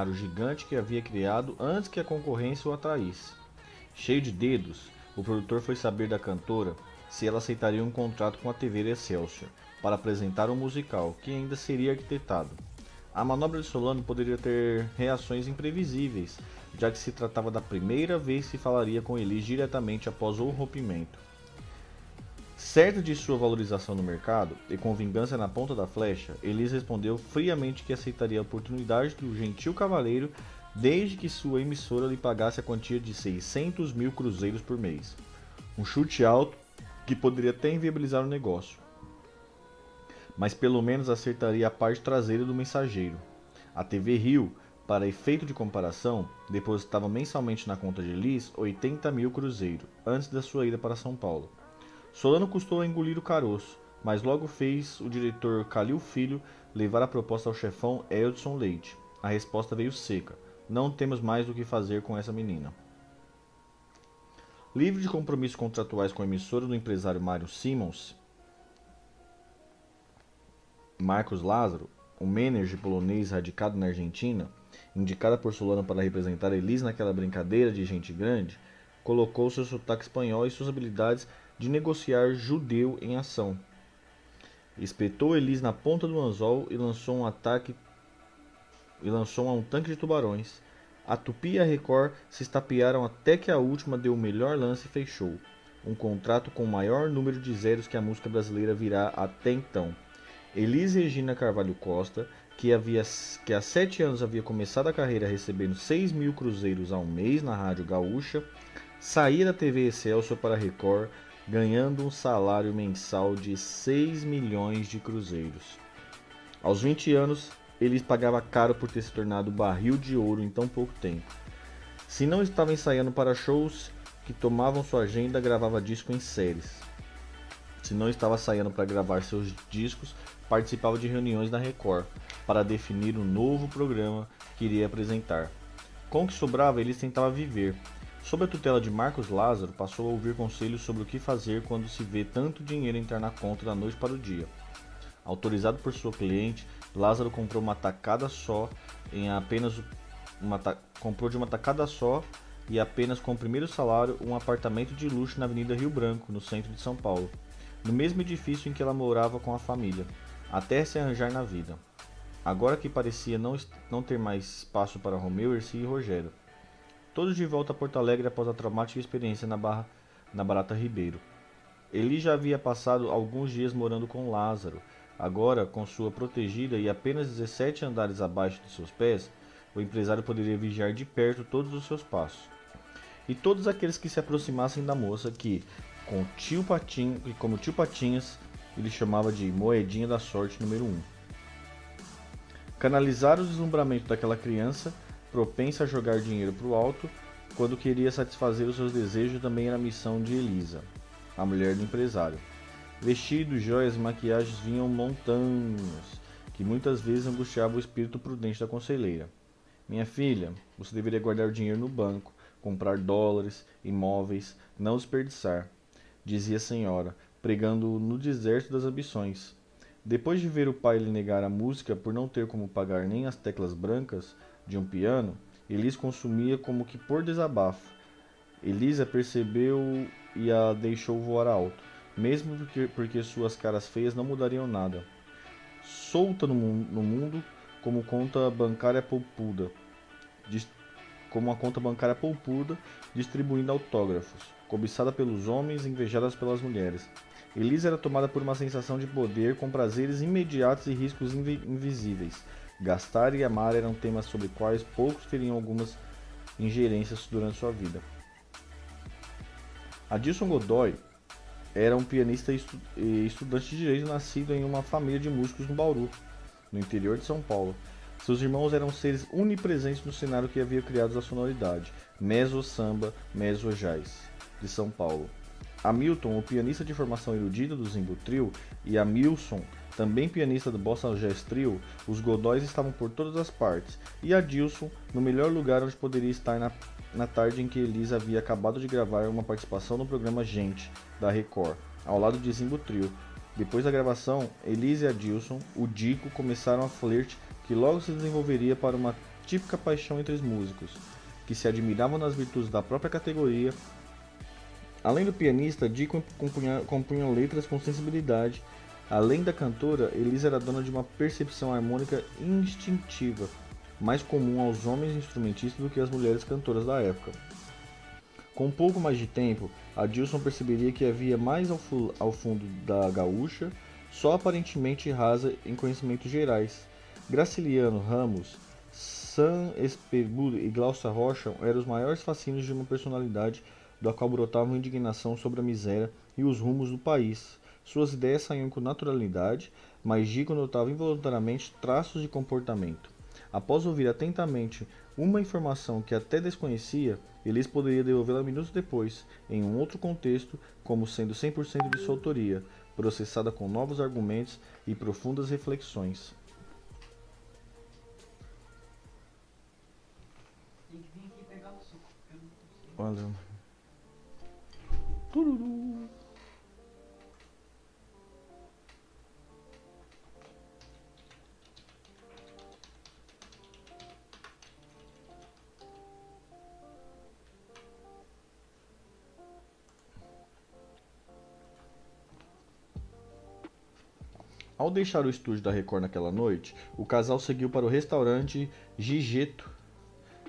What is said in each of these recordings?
cenário gigante que havia criado antes que a concorrência o atraísse. Cheio de dedos, o produtor foi saber da cantora se ela aceitaria um contrato com a TV Excelsior para apresentar um musical que ainda seria arquitetado. A manobra de Solano poderia ter reações imprevisíveis, já que se tratava da primeira vez que falaria com Elis diretamente após o rompimento. Certa de sua valorização no mercado e com vingança na ponta da flecha, Elis respondeu friamente que aceitaria a oportunidade do gentil cavaleiro desde que sua emissora lhe pagasse a quantia de 600 mil cruzeiros por mês. Um chute alto que poderia até inviabilizar o negócio. Mas pelo menos acertaria a parte traseira do mensageiro. A TV Rio, para efeito de comparação, depositava mensalmente na conta de Elis 80 mil cruzeiros, antes da sua ida para São Paulo. Solano custou a engolir o caroço, mas logo fez o diretor Calil Filho levar a proposta ao chefão Edson Leite. A resposta veio seca. Não temos mais o que fazer com essa menina. Livre de compromissos contratuais com a emissora do empresário Mário Simons, Marcos Lázaro, um manager polonês radicado na Argentina, indicada por Solano para representar Elis naquela brincadeira de gente grande, colocou seu sotaque espanhol e suas habilidades de negociar judeu em ação. Espetou Elis na ponta do anzol e lançou um ataque e lançou um tanque de tubarões. A Tupi e a Record se estapearam até que a última deu o melhor lance e fechou. Um contrato com o maior número de zeros que a música brasileira virá até então. Elis Regina Carvalho Costa, que, havia, que há sete anos havia começado a carreira recebendo 6 mil cruzeiros ao mês na Rádio Gaúcha, saía da TV Excelsior para a Record, ganhando um salário mensal de 6 milhões de cruzeiros. Aos 20 anos, ele pagava caro por ter se tornado barril de ouro em tão pouco tempo. Se não estava ensaiando para shows que tomavam sua agenda, gravava disco em séries. Se não estava ensaiando para gravar seus discos, participava de reuniões da Record para definir o um novo programa que iria apresentar. Com o que sobrava, ele tentava viver. Sob a tutela de Marcos Lázaro, passou a ouvir conselhos sobre o que fazer quando se vê tanto dinheiro entrar na conta da noite para o dia. Autorizado por sua cliente, Lázaro comprou uma tacada só em apenas uma comprou de uma tacada só e apenas com o primeiro salário um apartamento de luxo na Avenida Rio Branco, no centro de São Paulo, no mesmo edifício em que ela morava com a família, até se arranjar na vida. Agora que parecia não, não ter mais espaço para Romeu, Erci e Rogério. Todos de volta a Porto Alegre após a traumática experiência na, barra, na Barata Ribeiro. Eli já havia passado alguns dias morando com Lázaro, Agora, com sua protegida e apenas 17 andares abaixo de seus pés, o empresário poderia vigiar de perto todos os seus passos. E todos aqueles que se aproximassem da moça que, com tio Patinho, e como tio Patinhas, ele chamava de moedinha da sorte número 1. Um. Canalizar o deslumbramento daquela criança, propensa a jogar dinheiro para o alto, quando queria satisfazer os seus desejos também era missão de Elisa, a mulher do empresário. Vestidos, joias e maquiagens vinham montanhas, que muitas vezes angustiavam o espírito prudente da conselheira. Minha filha, você deveria guardar o dinheiro no banco, comprar dólares, imóveis, não desperdiçar, dizia a senhora, pregando no deserto das ambições. Depois de ver o pai lhe negar a música por não ter como pagar nem as teclas brancas de um piano, Elisa consumia como que por desabafo. Elisa percebeu e a deixou voar alto mesmo porque, porque suas caras feias não mudariam nada. Solta no, no mundo como conta bancária poupuda, como a conta bancária poupuda, distribuindo autógrafos, cobiçada pelos homens, invejada pelas mulheres. Elisa era tomada por uma sensação de poder com prazeres imediatos e riscos invisíveis. Gastar e amar eram temas sobre quais poucos teriam algumas ingerências durante sua vida. Adilson Godoy era um pianista e estudante de direito nascido em uma família de músicos no Bauru, no interior de São Paulo. Seus irmãos eram seres onipresentes no cenário que havia criado a sonoridade, meso samba, meso jazz, de São Paulo. Hamilton, o pianista de formação erudita do Zimbo Trio, e Hamilson, também pianista do Bossa Jazz Trio, os Godóis estavam por todas as partes, e Adilson, no melhor lugar onde poderia estar na na tarde em que Elisa havia acabado de gravar uma participação no programa Gente, da Record, ao lado de Zimbo Trio. Depois da gravação, Elisa e Adilson, o Dico, começaram a flerte que logo se desenvolveria para uma típica paixão entre os músicos, que se admiravam nas virtudes da própria categoria. Além do pianista, Dico compunha, compunha letras com sensibilidade. Além da cantora, Elisa era dona de uma percepção harmônica instintiva, mais comum aos homens instrumentistas do que às mulheres cantoras da época. Com um pouco mais de tempo, Adilson perceberia que havia mais ao, ao fundo da gaúcha, só aparentemente rasa em conhecimentos gerais. Graciliano Ramos, San Esperbudo e Glaucia Rocha eram os maiores fascínios de uma personalidade da qual brotava indignação sobre a miséria e os rumos do país. Suas ideias saíam com naturalidade, mas Gico notava involuntariamente traços de comportamento. Após ouvir atentamente uma informação que até desconhecia, Elis poderia devolvê-la minutos depois, em um outro contexto, como sendo 100% de sua autoria, processada com novos argumentos e profundas reflexões. Valeu. Tururu. Ao deixar o estúdio da Record naquela noite, o casal seguiu para o restaurante Gigeto,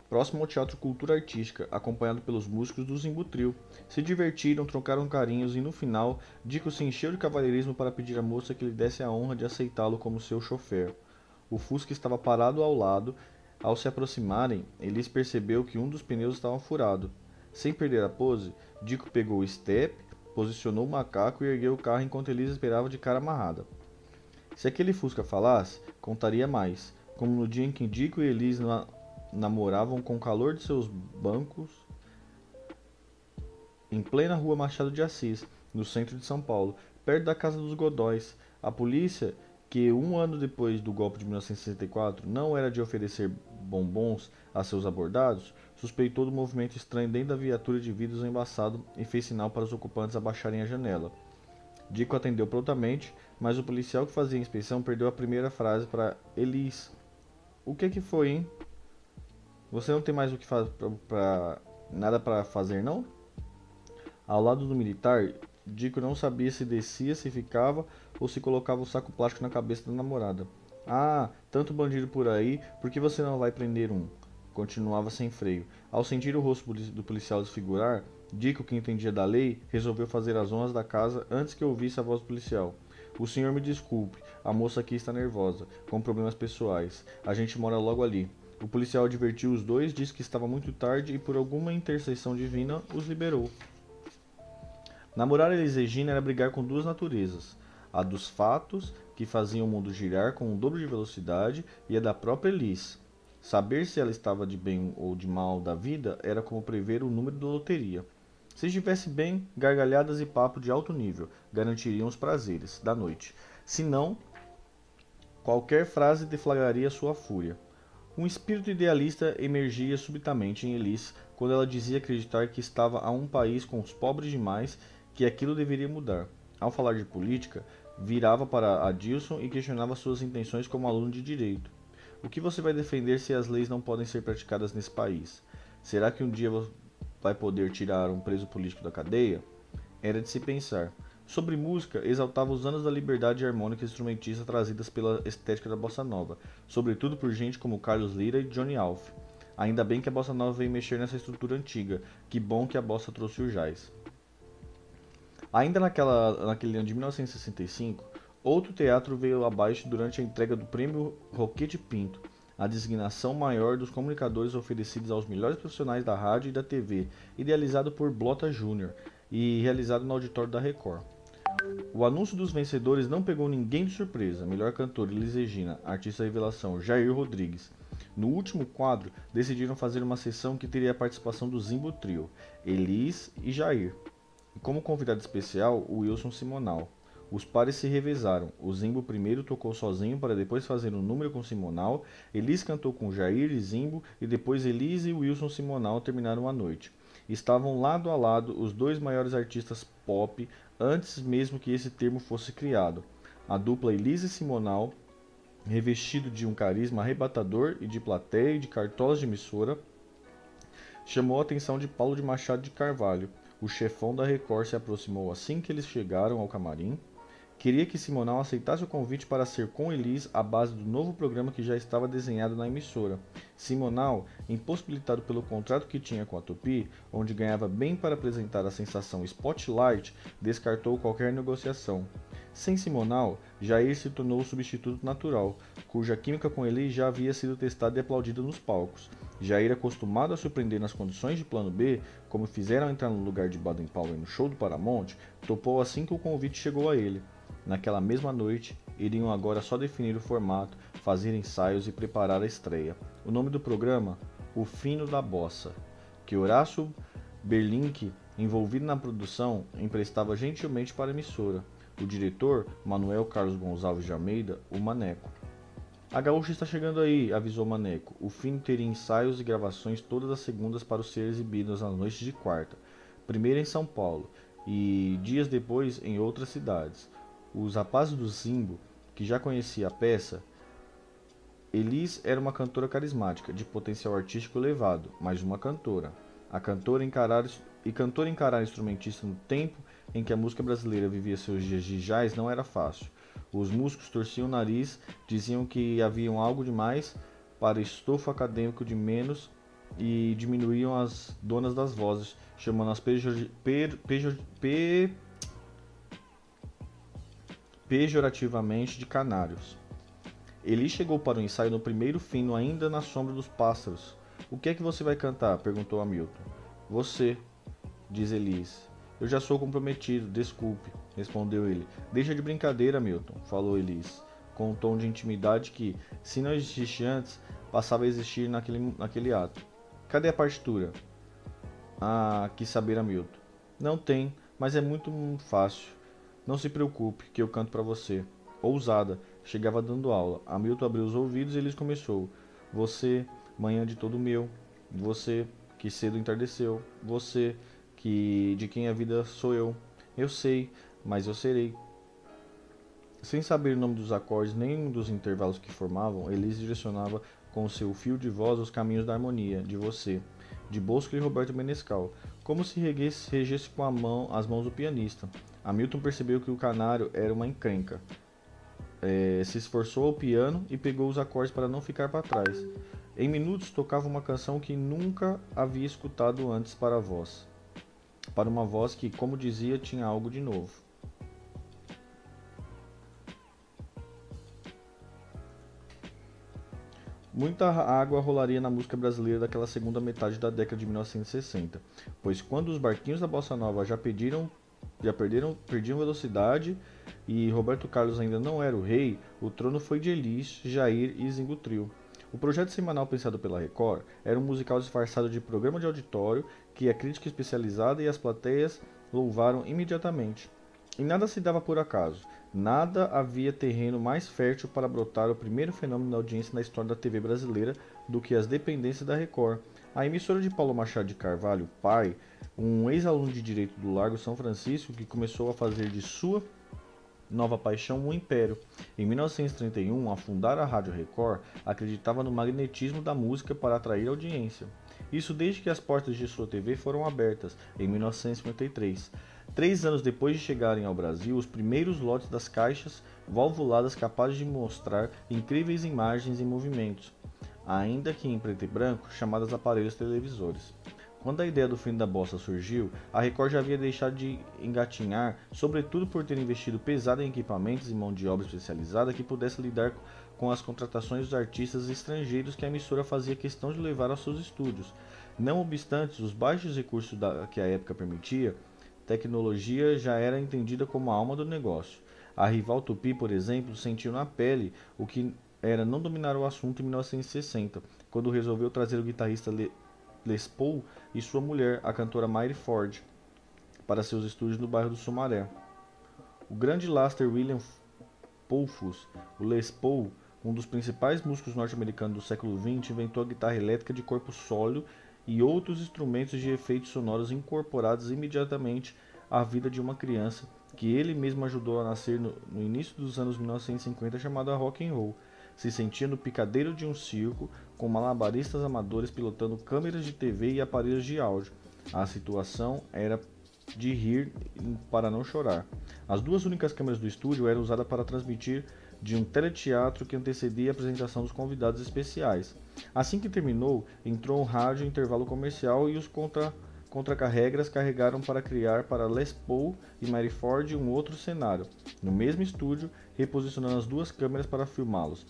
próximo ao Teatro Cultura Artística, acompanhado pelos músicos do Zimbutril. Se divertiram, trocaram carinhos e no final, Dico se encheu de cavalheirismo para pedir à moça que lhe desse a honra de aceitá-lo como seu chofer. O Fusca estava parado ao lado. Ao se aproximarem, Elis percebeu que um dos pneus estava furado. Sem perder a pose, Dico pegou o step, posicionou o macaco e ergueu o carro enquanto Elis esperava de cara amarrada. Se aquele Fusca falasse, contaria mais, como no dia em que Dico e Elis na namoravam com o calor de seus bancos em plena rua Machado de Assis, no centro de São Paulo, perto da casa dos Godóis. A polícia, que um ano depois do golpe de 1964 não era de oferecer bombons a seus abordados, suspeitou do movimento estranho dentro da viatura de vidros embaçado e fez sinal para os ocupantes abaixarem a janela. Dico atendeu prontamente, mas o policial que fazia a inspeção perdeu a primeira frase para Elis. O que que foi, hein? Você não tem mais o que fazer para nada para fazer, não? Ao lado do militar, Dico não sabia se descia, se ficava ou se colocava o saco plástico na cabeça da namorada. Ah, tanto bandido por aí, por que você não vai prender um? Continuava sem freio. Ao sentir o rosto do policial desfigurar, Dico, que entendia da lei, resolveu fazer as honras da casa antes que ouvisse a voz do policial. O senhor me desculpe, a moça aqui está nervosa, com problemas pessoais. A gente mora logo ali. O policial advertiu os dois, disse que estava muito tarde e, por alguma intercessão divina, os liberou. Namorar Elis Regina era brigar com duas naturezas: a dos fatos, que faziam o mundo girar com um dobro de velocidade, e a da própria Elis. Saber se ela estava de bem ou de mal da vida era como prever o número da loteria. Se estivesse bem, gargalhadas e papo de alto nível garantiriam os prazeres da noite. Se não, qualquer frase deflagraria sua fúria. Um espírito idealista emergia subitamente em Elise quando ela dizia acreditar que estava a um país com os pobres demais que aquilo deveria mudar. Ao falar de política, virava para Adilson e questionava suas intenções como aluno de direito. O que você vai defender se as leis não podem ser praticadas nesse país? Será que um dia vai poder tirar um preso político da cadeia? Era de se pensar. Sobre música, exaltava os anos da liberdade harmônica instrumentista trazidas pela estética da bossa nova, sobretudo por gente como Carlos Lira e Johnny Alf. Ainda bem que a bossa nova veio mexer nessa estrutura antiga, que bom que a bossa trouxe o jazz. Ainda naquela, naquele ano de 1965, outro teatro veio abaixo durante a entrega do prêmio Roquete Pinto, a designação maior dos comunicadores oferecidos aos melhores profissionais da rádio e da TV, idealizado por Blota Jr. e realizado no auditório da Record. O anúncio dos vencedores não pegou ninguém de surpresa. Melhor cantor Elis Regina, artista revelação Jair Rodrigues. No último quadro, decidiram fazer uma sessão que teria a participação do Zimbo Trio, Elis e Jair. E como convidado especial, o Wilson Simonal. Os pares se revezaram. O Zimbo primeiro tocou sozinho para depois fazer um número com Simonal. Elis cantou com Jair e Zimbo e depois Elis e Wilson Simonal terminaram a noite. Estavam lado a lado os dois maiores artistas pop antes mesmo que esse termo fosse criado. A dupla Elis e Simonal revestido de um carisma arrebatador e de plateia e de cartolas de emissora, chamou a atenção de Paulo de Machado de Carvalho. O chefão da Record se aproximou assim que eles chegaram ao camarim. Queria que Simonal aceitasse o convite para ser com Elis a base do novo programa que já estava desenhado na emissora. Simonal, impossibilitado pelo contrato que tinha com a Tupi, onde ganhava bem para apresentar a sensação Spotlight, descartou qualquer negociação. Sem Simonal, Jair se tornou o substituto natural, cuja química com ele já havia sido testada e aplaudida nos palcos. Jair, acostumado a surpreender nas condições de plano B, como fizeram entrar no lugar de Baden Powell no show do Paramount, topou assim que o convite chegou a ele. Naquela mesma noite, iriam agora só definir o formato, fazer ensaios e preparar a estreia. O nome do programa? O Fino da Bossa, que Horácio Berlink, envolvido na produção, emprestava gentilmente para a emissora. O diretor, Manuel Carlos Gonçalves de Almeida, o Maneco. A gaúcha está chegando aí, avisou Maneco. O Fino teria ensaios e gravações todas as segundas para ser exibidos nas noites de quarta. Primeiro em São Paulo e dias depois em outras cidades. Os rapazes do Zimbo, que já conhecia a peça, Elis era uma cantora carismática, de potencial artístico elevado, mas uma cantora. A cantora encarar, e cantora encarar instrumentista no tempo em que a música brasileira vivia seus dias de jazz não era fácil. Os músicos torciam o nariz, diziam que haviam algo demais para estofo acadêmico de menos e diminuíam as donas das vozes, chamando-as pejor, per, pejor, per, pejorativamente de canários. Eli chegou para o ensaio no primeiro fino, ainda na sombra dos pássaros. O que é que você vai cantar? perguntou Hamilton. Você, diz Elis. Eu já sou comprometido, desculpe, respondeu ele. Deixa de brincadeira, Milton, falou Elis, com um tom de intimidade que, se não existisse antes, passava a existir naquele, naquele ato. Cadê a partitura? Ah, quis saber Hamilton. Não tem, mas é muito fácil. Não se preocupe, que eu canto para você. Ousada, chegava dando aula. Hamilton abriu os ouvidos e eles começou. Você, manhã de todo meu. Você, que cedo entardeceu. Você, que de quem a vida sou eu. Eu sei, mas eu serei. Sem saber o nome dos acordes nem dos intervalos que formavam, Elise direcionava com seu fio de voz os caminhos da harmonia, de você, de Bosco e Roberto Menescal, como se regesse, regesse com a mão as mãos do pianista. Hamilton percebeu que o canário era uma encrenca. É, se esforçou ao piano e pegou os acordes para não ficar para trás. Em minutos tocava uma canção que nunca havia escutado antes para a voz. Para uma voz que, como dizia, tinha algo de novo. Muita água rolaria na música brasileira daquela segunda metade da década de 1960, pois quando os barquinhos da bossa nova já pediram já perderam, perdiam velocidade e Roberto Carlos ainda não era o rei, o trono foi de Elis, Jair e Zingo Trio. O projeto semanal pensado pela Record era um musical disfarçado de programa de auditório que a crítica especializada e as plateias louvaram imediatamente. E nada se dava por acaso. Nada havia terreno mais fértil para brotar o primeiro fenômeno da audiência na história da TV brasileira do que as dependências da Record. A emissora de Paulo Machado de Carvalho, pai, um ex-aluno de direito do Largo São Francisco que começou a fazer de sua nova paixão um império. Em 1931, a fundar a Rádio Record, acreditava no magnetismo da música para atrair audiência. Isso desde que as portas de sua TV foram abertas, em 1953. Três anos depois de chegarem ao Brasil, os primeiros lotes das caixas valvuladas capazes de mostrar incríveis imagens e movimentos, ainda que em preto e branco, chamadas aparelhos televisores. Quando a ideia do fim da bossa surgiu, a Record já havia deixado de engatinhar, sobretudo por ter investido pesado em equipamentos e mão de obra especializada que pudesse lidar com as contratações dos artistas estrangeiros que a emissora fazia questão de levar aos seus estúdios. Não obstante os baixos recursos da, que a época permitia, tecnologia já era entendida como a alma do negócio. A rival Tupi, por exemplo, sentiu na pele o que era não dominar o assunto em 1960, quando resolveu trazer o guitarrista Les Paul e sua mulher, a cantora Mary Ford, para seus estúdios no bairro do Sumaré. O grande Laster William Poulfus, o Les Paul, um dos principais músicos norte-americanos do século XX, inventou a guitarra elétrica de corpo sólido e outros instrumentos de efeitos sonoros incorporados imediatamente à vida de uma criança que ele mesmo ajudou a nascer no, no início dos anos 1950, chamada rock and roll. Se sentia no picadeiro de um circo, com malabaristas amadores pilotando câmeras de TV e aparelhos de áudio. A situação era de rir para não chorar. As duas únicas câmeras do estúdio eram usadas para transmitir de um teleteatro que antecedia a apresentação dos convidados especiais. Assim que terminou, entrou um rádio intervalo comercial e os contra contracarregras carregaram para criar para Les Paul e Mary Ford um outro cenário, no mesmo estúdio, reposicionando as duas câmeras para filmá-los.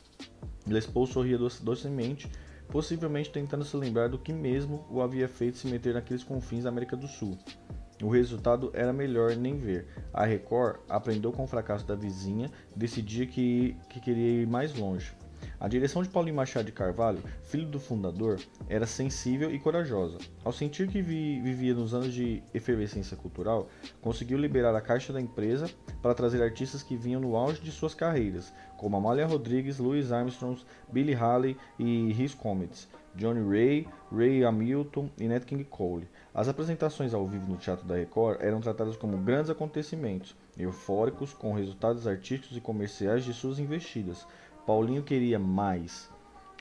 Les Paul sorria docemente, possivelmente tentando se lembrar do que mesmo o havia feito se meter naqueles confins da América do Sul. O resultado era melhor nem ver. A Record aprendeu com o fracasso da vizinha decidia que, que queria ir mais longe. A direção de Paulinho Machado de Carvalho, filho do fundador, era sensível e corajosa. Ao sentir que vi, vivia nos anos de efervescência cultural, conseguiu liberar a caixa da empresa para trazer artistas que vinham no auge de suas carreiras, como Amália Rodrigues, Louis Armstrong, Billy Haley e Rhys Comets, Johnny Ray, Ray Hamilton e Nat King Cole. As apresentações ao vivo no Teatro da Record eram tratadas como grandes acontecimentos, eufóricos, com resultados artísticos e comerciais de suas investidas. Paulinho queria mais.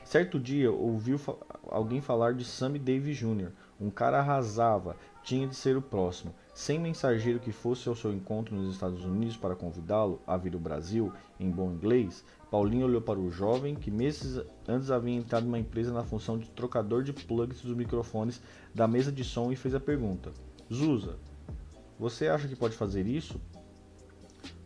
Certo dia ouviu fa alguém falar de Sammy Davis Jr. Um cara arrasava, tinha de ser o próximo. Sem mensageiro que fosse ao seu encontro nos Estados Unidos para convidá-lo a vir ao Brasil, em bom inglês, Paulinho olhou para o jovem que meses antes havia entrado numa empresa na função de trocador de plugs dos microfones da mesa de som e fez a pergunta: Zusa, você acha que pode fazer isso?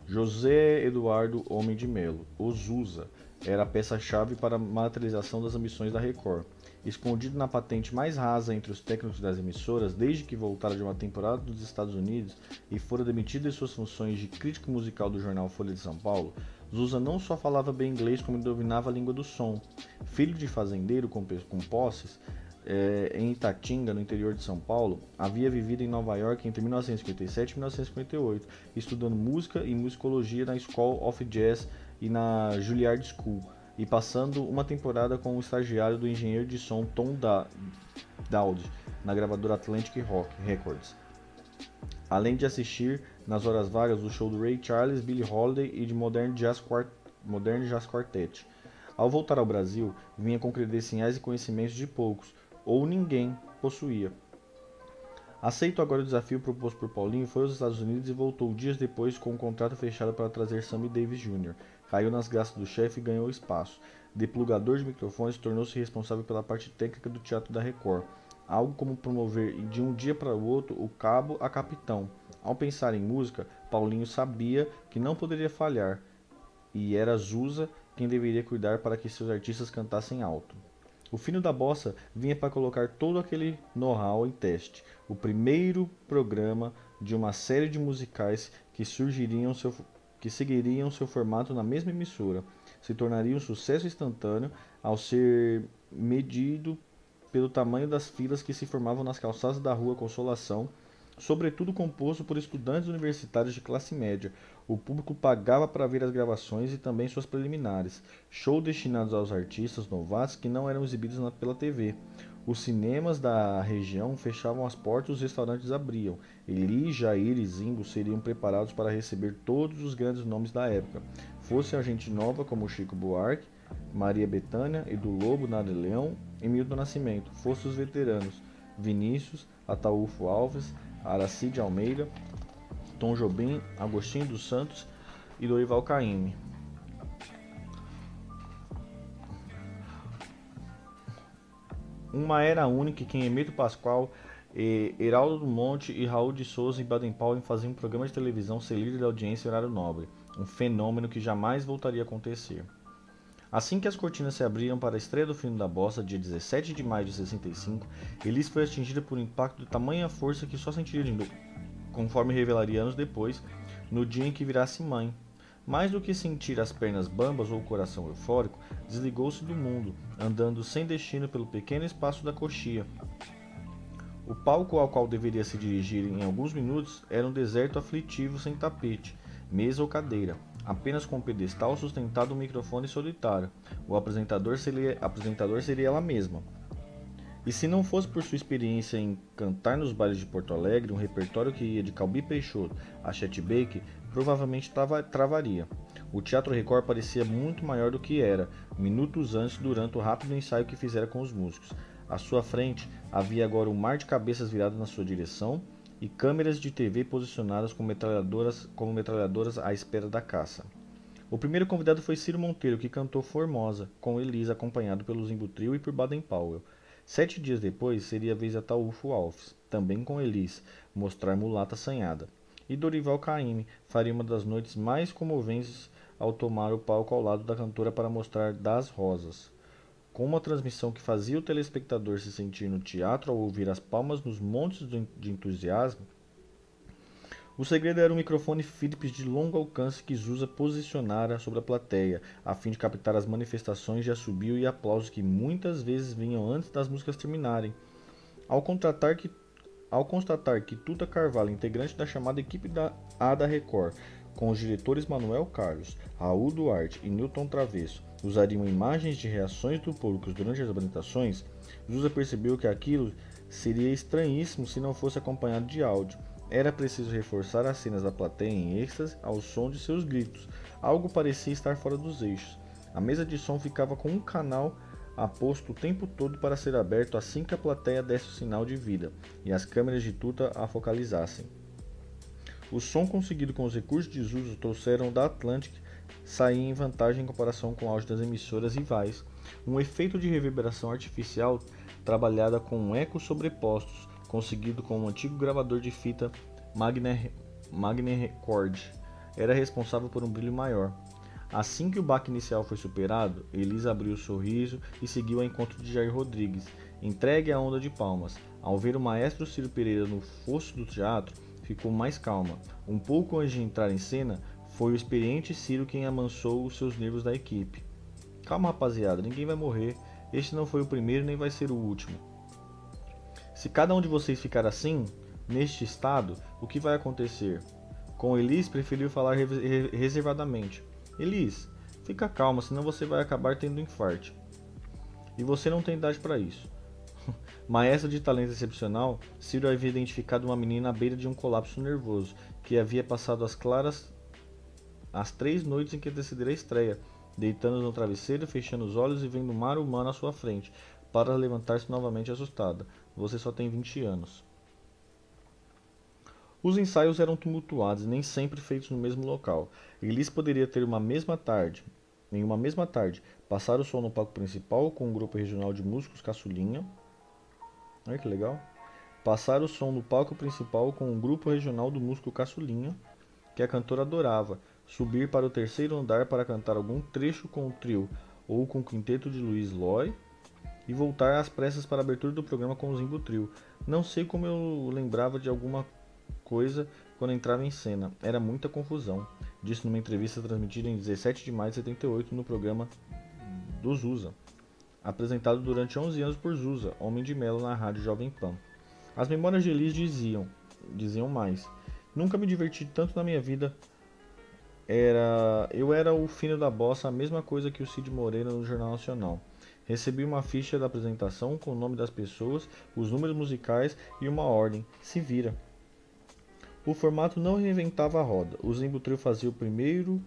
José Eduardo Homem de Melo, o Zusa, era a peça-chave para a materialização das ambições da Record. Escondido na patente mais rasa entre os técnicos das emissoras desde que voltara de uma temporada dos Estados Unidos e fora demitido de suas funções de crítico musical do jornal Folha de São Paulo, Zusa não só falava bem inglês como dominava a língua do som. Filho de fazendeiro com, com posses, é, em Itatinga, no interior de São Paulo, havia vivido em Nova York entre 1957 e 1958, estudando música e musicologia na School of Jazz e na Juilliard School, e passando uma temporada como estagiário do engenheiro de som Tom da Dowd na gravadora Atlantic Rock Records. Além de assistir nas horas vagas o show do Ray Charles, Billie Holiday e de Modern Jazz, Quart Modern Jazz Quartet. Ao voltar ao Brasil, vinha com credenciais e conhecimentos de poucos, ou ninguém possuía. Aceito agora o desafio proposto por Paulinho, foi aos Estados Unidos e voltou dias depois com um contrato fechado para trazer Sammy Davis Jr. Caiu nas graças do chefe e ganhou espaço. Deplugador de microfones, tornou-se responsável pela parte técnica do Teatro da Record. Algo como promover de um dia para o outro o cabo a capitão. Ao pensar em música, Paulinho sabia que não poderia falhar, e era Zusa quem deveria cuidar para que seus artistas cantassem alto. O fino da bossa vinha para colocar todo aquele know-how em teste. O primeiro programa de uma série de musicais que surgiriam seu, que seguiriam seu formato na mesma emissora. Se tornaria um sucesso instantâneo ao ser medido pelo tamanho das filas que se formavam nas calçadas da Rua Consolação sobretudo composto por estudantes universitários de classe média. O público pagava para ver as gravações e também suas preliminares, show destinados aos artistas novatos que não eram exibidos na, pela TV. Os cinemas da região fechavam as portas e os restaurantes abriam. Eli, Jair e Zingo seriam preparados para receber todos os grandes nomes da época, fosse a gente nova como Chico Buarque, Maria Bethânia, Edu Lobo, Nada Leão e Milton Nascimento, fosse os veteranos, Vinícius, Ataúfo Alves, Aracide Almeida, Tom Jobim, Agostinho dos Santos e Dorival Caymmi. Uma era única que Emílio Pascoal, Heraldo do Monte e Raul de Souza em Baden-Powell faziam um programa de televisão ser líder da audiência em horário nobre, um fenômeno que jamais voltaria a acontecer. Assim que as cortinas se abriram para a estreia do filme da Bossa, dia 17 de maio de 65, Elis foi atingida por um impacto de tamanha força que só sentiria de novo, conforme revelaria anos depois, no dia em que virasse mãe. Mais do que sentir as pernas bambas ou o coração eufórico, desligou-se do mundo, andando sem destino pelo pequeno espaço da coxia. O palco ao qual deveria se dirigir em alguns minutos era um deserto aflitivo sem tapete, mesa ou cadeira, apenas com um pedestal sustentado um microfone solitário. O apresentador seria, apresentador seria ela mesma. E se não fosse por sua experiência em cantar nos bailes de Porto Alegre, um repertório que ia de Calbi Peixoto a Chet Baker, provavelmente trava, travaria. O Teatro Record parecia muito maior do que era, minutos antes durante o rápido ensaio que fizera com os músicos. À sua frente havia agora um mar de cabeças viradas na sua direção e câmeras de TV posicionadas como metralhadoras, como metralhadoras à espera da caça. O primeiro convidado foi Ciro Monteiro, que cantou Formosa, com Elisa acompanhado pelo Zimbutril e por Baden Powell. Sete dias depois seria a vez da Taúfo Alves, também com Elis, mostrar Mulata Assanhada. E Dorival Caymmi faria uma das noites mais comoventes ao tomar o palco ao lado da cantora para mostrar Das Rosas. Com uma transmissão que fazia o telespectador se sentir no teatro ao ouvir as palmas nos montes de entusiasmo, o segredo era um microfone Philips de longo alcance que Zusa posicionara sobre a plateia, a fim de captar as manifestações de assobio e aplausos que muitas vezes vinham antes das músicas terminarem. Ao, contratar que, ao constatar que Tuta Carvalho, integrante da chamada equipe da A da Record, com os diretores Manuel Carlos, Raul Duarte e Newton Travesso, usariam imagens de reações do público durante as apresentações, Zusa percebeu que aquilo seria estranhíssimo se não fosse acompanhado de áudio. Era preciso reforçar as cenas da plateia em êxtase ao som de seus gritos. Algo parecia estar fora dos eixos. A mesa de som ficava com um canal aposto o tempo todo para ser aberto assim que a plateia desse o sinal de vida e as câmeras de tuta a focalizassem. O som conseguido com os recursos de Zuso trouxeram da Atlantic saía em vantagem em comparação com o áudio das emissoras rivais, um efeito de reverberação artificial trabalhada com ecos sobrepostos conseguido com um antigo gravador de fita Magne, Magne Record, era responsável por um brilho maior. Assim que o baque inicial foi superado, Elisa abriu o sorriso e seguiu ao encontro de Jair Rodrigues, entregue à onda de palmas. Ao ver o maestro Ciro Pereira no fosso do teatro, ficou mais calma. Um pouco antes de entrar em cena, foi o experiente Ciro quem amansou os seus nervos da equipe. Calma, rapaziada, ninguém vai morrer. Este não foi o primeiro nem vai ser o último. Se cada um de vocês ficar assim, neste estado, o que vai acontecer? Com Elis, preferiu falar reservadamente. Elis, fica calma, senão você vai acabar tendo um infarto. E você não tem idade para isso. Maestro de talento excepcional, Ciro havia identificado uma menina à beira de um colapso nervoso, que havia passado as claras as três noites em que antecederam a estreia, deitando no travesseiro, fechando os olhos e vendo o mar humano à sua frente, para levantar-se novamente assustada. Você só tem 20 anos. Os ensaios eram tumultuados e nem sempre feitos no mesmo local. Elis poderia ter uma mesma tarde, em uma mesma tarde, passar o som no palco principal com um grupo regional de músicos caçulinha. Olha que legal. Passar o som no palco principal com um grupo regional do músico caçulinha, que a cantora adorava. Subir para o terceiro andar para cantar algum trecho com o trio ou com o quinteto de Luiz Loy e voltar às pressas para a abertura do programa com o Zimbo Trio. Não sei como eu lembrava de alguma coisa quando entrava em cena. Era muita confusão. Disse numa entrevista transmitida em 17 de maio de 78 no programa do Zusa, apresentado durante 11 anos por Zusa, Homem de Melo na rádio Jovem Pan. As memórias de Elis diziam, diziam mais. Nunca me diverti tanto na minha vida. Era, eu era o fino da bossa, a mesma coisa que o Cid Moreira no Jornal Nacional. Recebi uma ficha da apresentação com o nome das pessoas, os números musicais e uma ordem. Se vira. O formato não reinventava a roda. O Zimbo Trio fazia o primeiro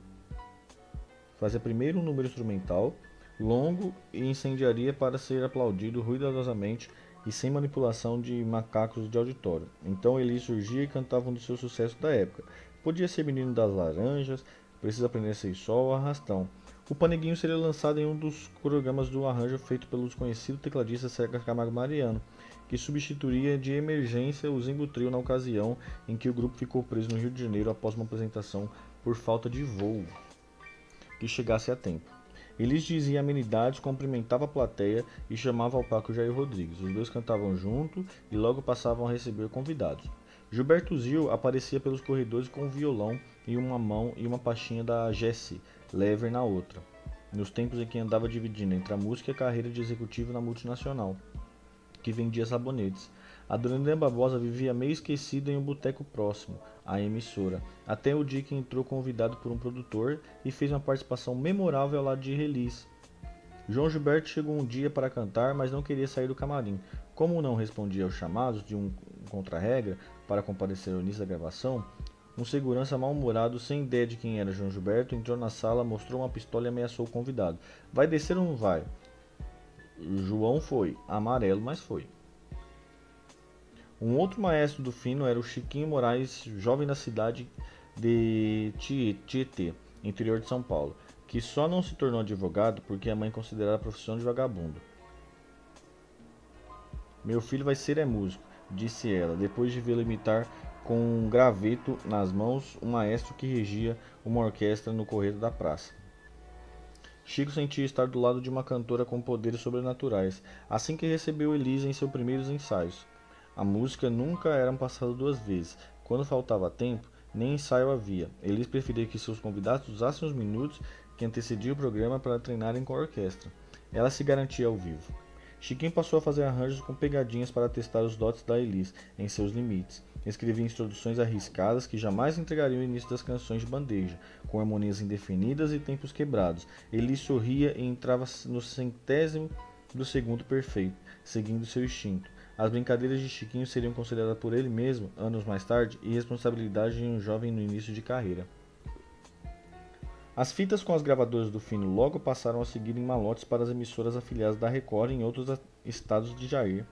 fazia primeiro um número instrumental longo e incendiaria para ser aplaudido ruidosamente e sem manipulação de macacos de auditório. Então ele surgia e cantava um dos seus sucessos da época. Podia ser Menino das Laranjas, Precisa Aprender a Ser Sol, Arrastão. O Paneguinho seria lançado em um dos programas do arranjo feito pelo desconhecido tecladista Sérgio Camargo Mariano, que substituiria de emergência o Zimbo Trio na ocasião em que o grupo ficou preso no Rio de Janeiro após uma apresentação por falta de voo que chegasse a tempo. Eles dizia amenidades, cumprimentava a plateia e chamava ao palco Jair Rodrigues. Os dois cantavam junto e logo passavam a receber convidados. Gilberto Zil aparecia pelos corredores com um violão em uma mão e uma pastinha da Jessie, Lever na outra, nos tempos em que andava dividindo entre a música e a carreira de executivo na multinacional, que vendia sabonetes. A Dona Barbosa vivia meio esquecida em um boteco próximo à emissora, até o dia que entrou convidado por um produtor e fez uma participação memorável lado de Release. João Gilberto chegou um dia para cantar, mas não queria sair do camarim. Como não respondia aos chamados de um contra-regra para comparecer ao início da gravação, um segurança mal-humorado, sem ideia de quem era João Gilberto, entrou na sala, mostrou uma pistola e ameaçou o convidado. Vai descer ou não vai? João foi. Amarelo, mas foi. Um outro maestro do fino era o Chiquinho Moraes, jovem da cidade de Tietê, interior de São Paulo, que só não se tornou advogado porque a mãe considerava a profissão de vagabundo. Meu filho vai ser é músico, disse ela, depois de vê-lo imitar com um graveto nas mãos um maestro que regia uma orquestra no corredor da praça. Chico sentia estar do lado de uma cantora com poderes sobrenaturais, assim que recebeu Elisa em seus primeiros ensaios. A música nunca era passada duas vezes. Quando faltava tempo, nem ensaio havia. Elis preferia que seus convidados usassem os minutos que antecediam o programa para treinarem com a orquestra. Ela se garantia ao vivo. Chiquinho passou a fazer arranjos com pegadinhas para testar os dotes da Elis em seus limites. Escrevia introduções arriscadas que jamais entregariam o início das canções de bandeja, com harmonias indefinidas e tempos quebrados. Elis sorria e entrava no centésimo do segundo perfeito, seguindo seu instinto. As brincadeiras de Chiquinho seriam consideradas por ele mesmo, anos mais tarde, irresponsabilidade de um jovem no início de carreira. As fitas com as gravadoras do Fino logo passaram a seguir em malotes para as emissoras afiliadas da Record em outros estados de Jair,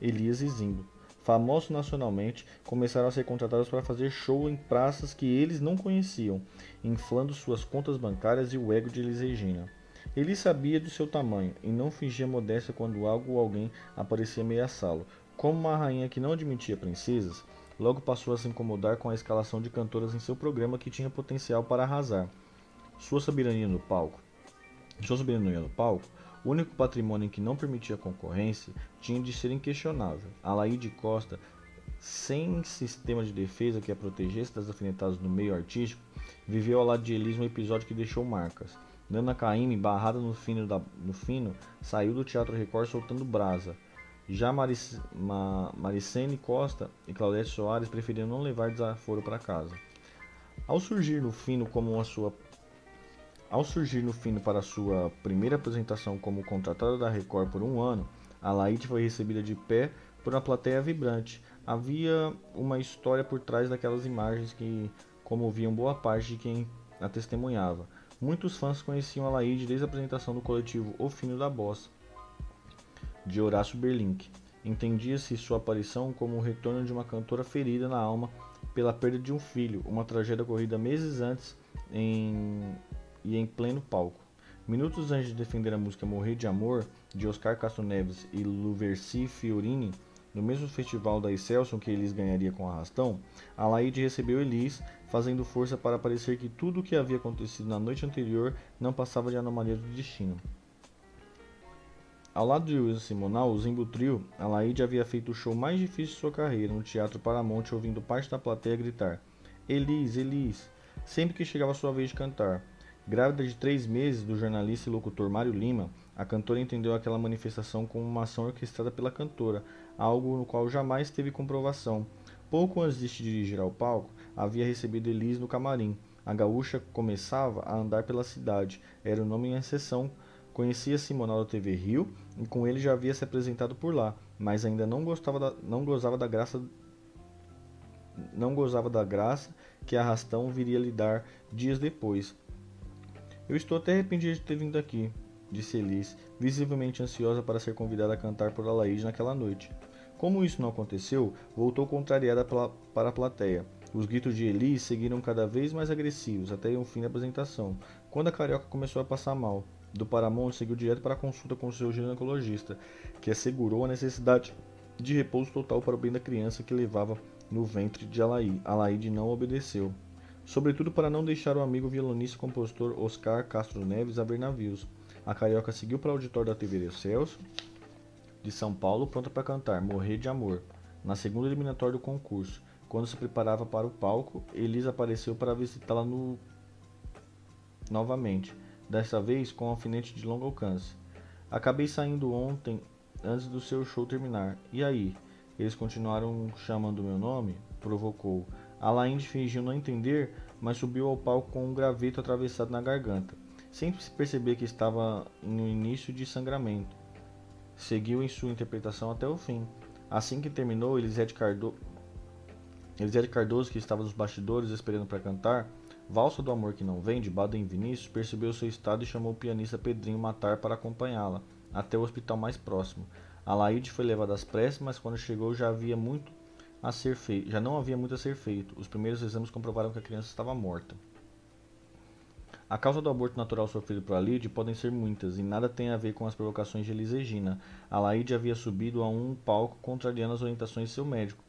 Elias e Zimbo. Famosos nacionalmente, começaram a ser contratados para fazer show em praças que eles não conheciam, inflando suas contas bancárias e o ego de Elis Regina. Ele sabia do seu tamanho e não fingia modéstia quando algo ou alguém aparecia ameaçá-lo. Como uma rainha que não admitia princesas, logo passou a se incomodar com a escalação de cantoras em seu programa que tinha potencial para arrasar. Sua soberania no palco. Sua soberania no palco, o único patrimônio em que não permitia concorrência, tinha de ser inquestionável. Alaide Costa, sem sistema de defesa que a protegesse das alfinetadas no meio artístico, viveu ao lado de Elis um episódio que deixou marcas. Nana Caymmi, barrada no fino, da, no fino, saiu do Teatro Record soltando brasa. Já Maric, Ma, Maricene Costa e Claudete Soares preferiram não levar desaforo para casa. Ao surgir no fino como a sua ao surgir no fino para sua primeira apresentação como contratada da Record por um ano, a Laíde foi recebida de pé por uma plateia vibrante. Havia uma história por trás daquelas imagens que comoviam boa parte de quem a testemunhava. Muitos fãs conheciam a Laíde desde a apresentação do coletivo O Fino da Bossa, de Horácio Berlink. Entendia-se sua aparição como o retorno de uma cantora ferida na alma pela perda de um filho, uma tragédia ocorrida meses antes em... e em pleno palco. Minutos antes de defender a música Morrer de Amor, de Oscar Castro Neves e Luversi Fiorini, no mesmo festival da Excelsior que Elis ganharia com Arrastão, a Laide recebeu Elis, fazendo força para parecer que tudo o que havia acontecido na noite anterior não passava de anomalia do destino. Ao lado de Wilson Simonal, o Zimbo Trio, a Laide havia feito o show mais difícil de sua carreira no Teatro Paramount, ouvindo parte da plateia gritar: Elis, Elis, sempre que chegava a sua vez de cantar. Grávida de três meses do jornalista e locutor Mário Lima, a cantora entendeu aquela manifestação como uma ação orquestrada pela cantora, algo no qual jamais teve comprovação. Pouco antes de se dirigir ao palco, havia recebido Elis no camarim. A gaúcha começava a andar pela cidade, era o nome em exceção. Conhecia Simonal da TV Rio e com ele já havia se apresentado por lá, mas ainda não, gostava da, não gozava da graça não gozava da graça que a Arrastão viria lhe dar dias depois. Eu estou até arrependido de ter vindo aqui, disse Elis, visivelmente ansiosa para ser convidada a cantar por Alaís naquela noite. Como isso não aconteceu, voltou contrariada para a plateia. Os gritos de Elis seguiram cada vez mais agressivos até o fim da apresentação, quando a carioca começou a passar mal. Do Paramount seguiu direto para a consulta com seu ginecologista, que assegurou a necessidade de repouso total para o bem da criança que levava no ventre de Alaí. Alaide não obedeceu, sobretudo para não deixar o amigo violonista e compositor Oscar Castro Neves a ver navios. A carioca seguiu para o auditório da TV Celso, de São Paulo, pronta para cantar Morrer de Amor, na segunda eliminatória do concurso. Quando se preparava para o palco, Elisa apareceu para visitá-la no... novamente, desta vez com um alfinete de longo alcance. Acabei saindo ontem, antes do seu show terminar. E aí? Eles continuaram chamando meu nome? Provocou. Alain fingiu não entender, mas subiu ao palco com um graveto atravessado na garganta, sem perceber que estava no início de sangramento. seguiu em sua interpretação até o fim. Assim que terminou, Elisete, Cardo... Elisete Cardoso, que estava nos bastidores esperando para cantar, Valsa do Amor que Não Vem, de Baden Vinícius, percebeu seu estado e chamou o pianista Pedrinho Matar para acompanhá-la até o hospital mais próximo. Alaide foi levada às pressas, mas quando chegou já havia muito a ser feito. Já não havia muito a ser feito. Os primeiros exames comprovaram que a criança estava morta. A causa do aborto natural sofrido por Alaide podem ser muitas e nada tem a ver com as provocações de Elis Regina. Alaide havia subido a um palco contrariando as orientações de seu médico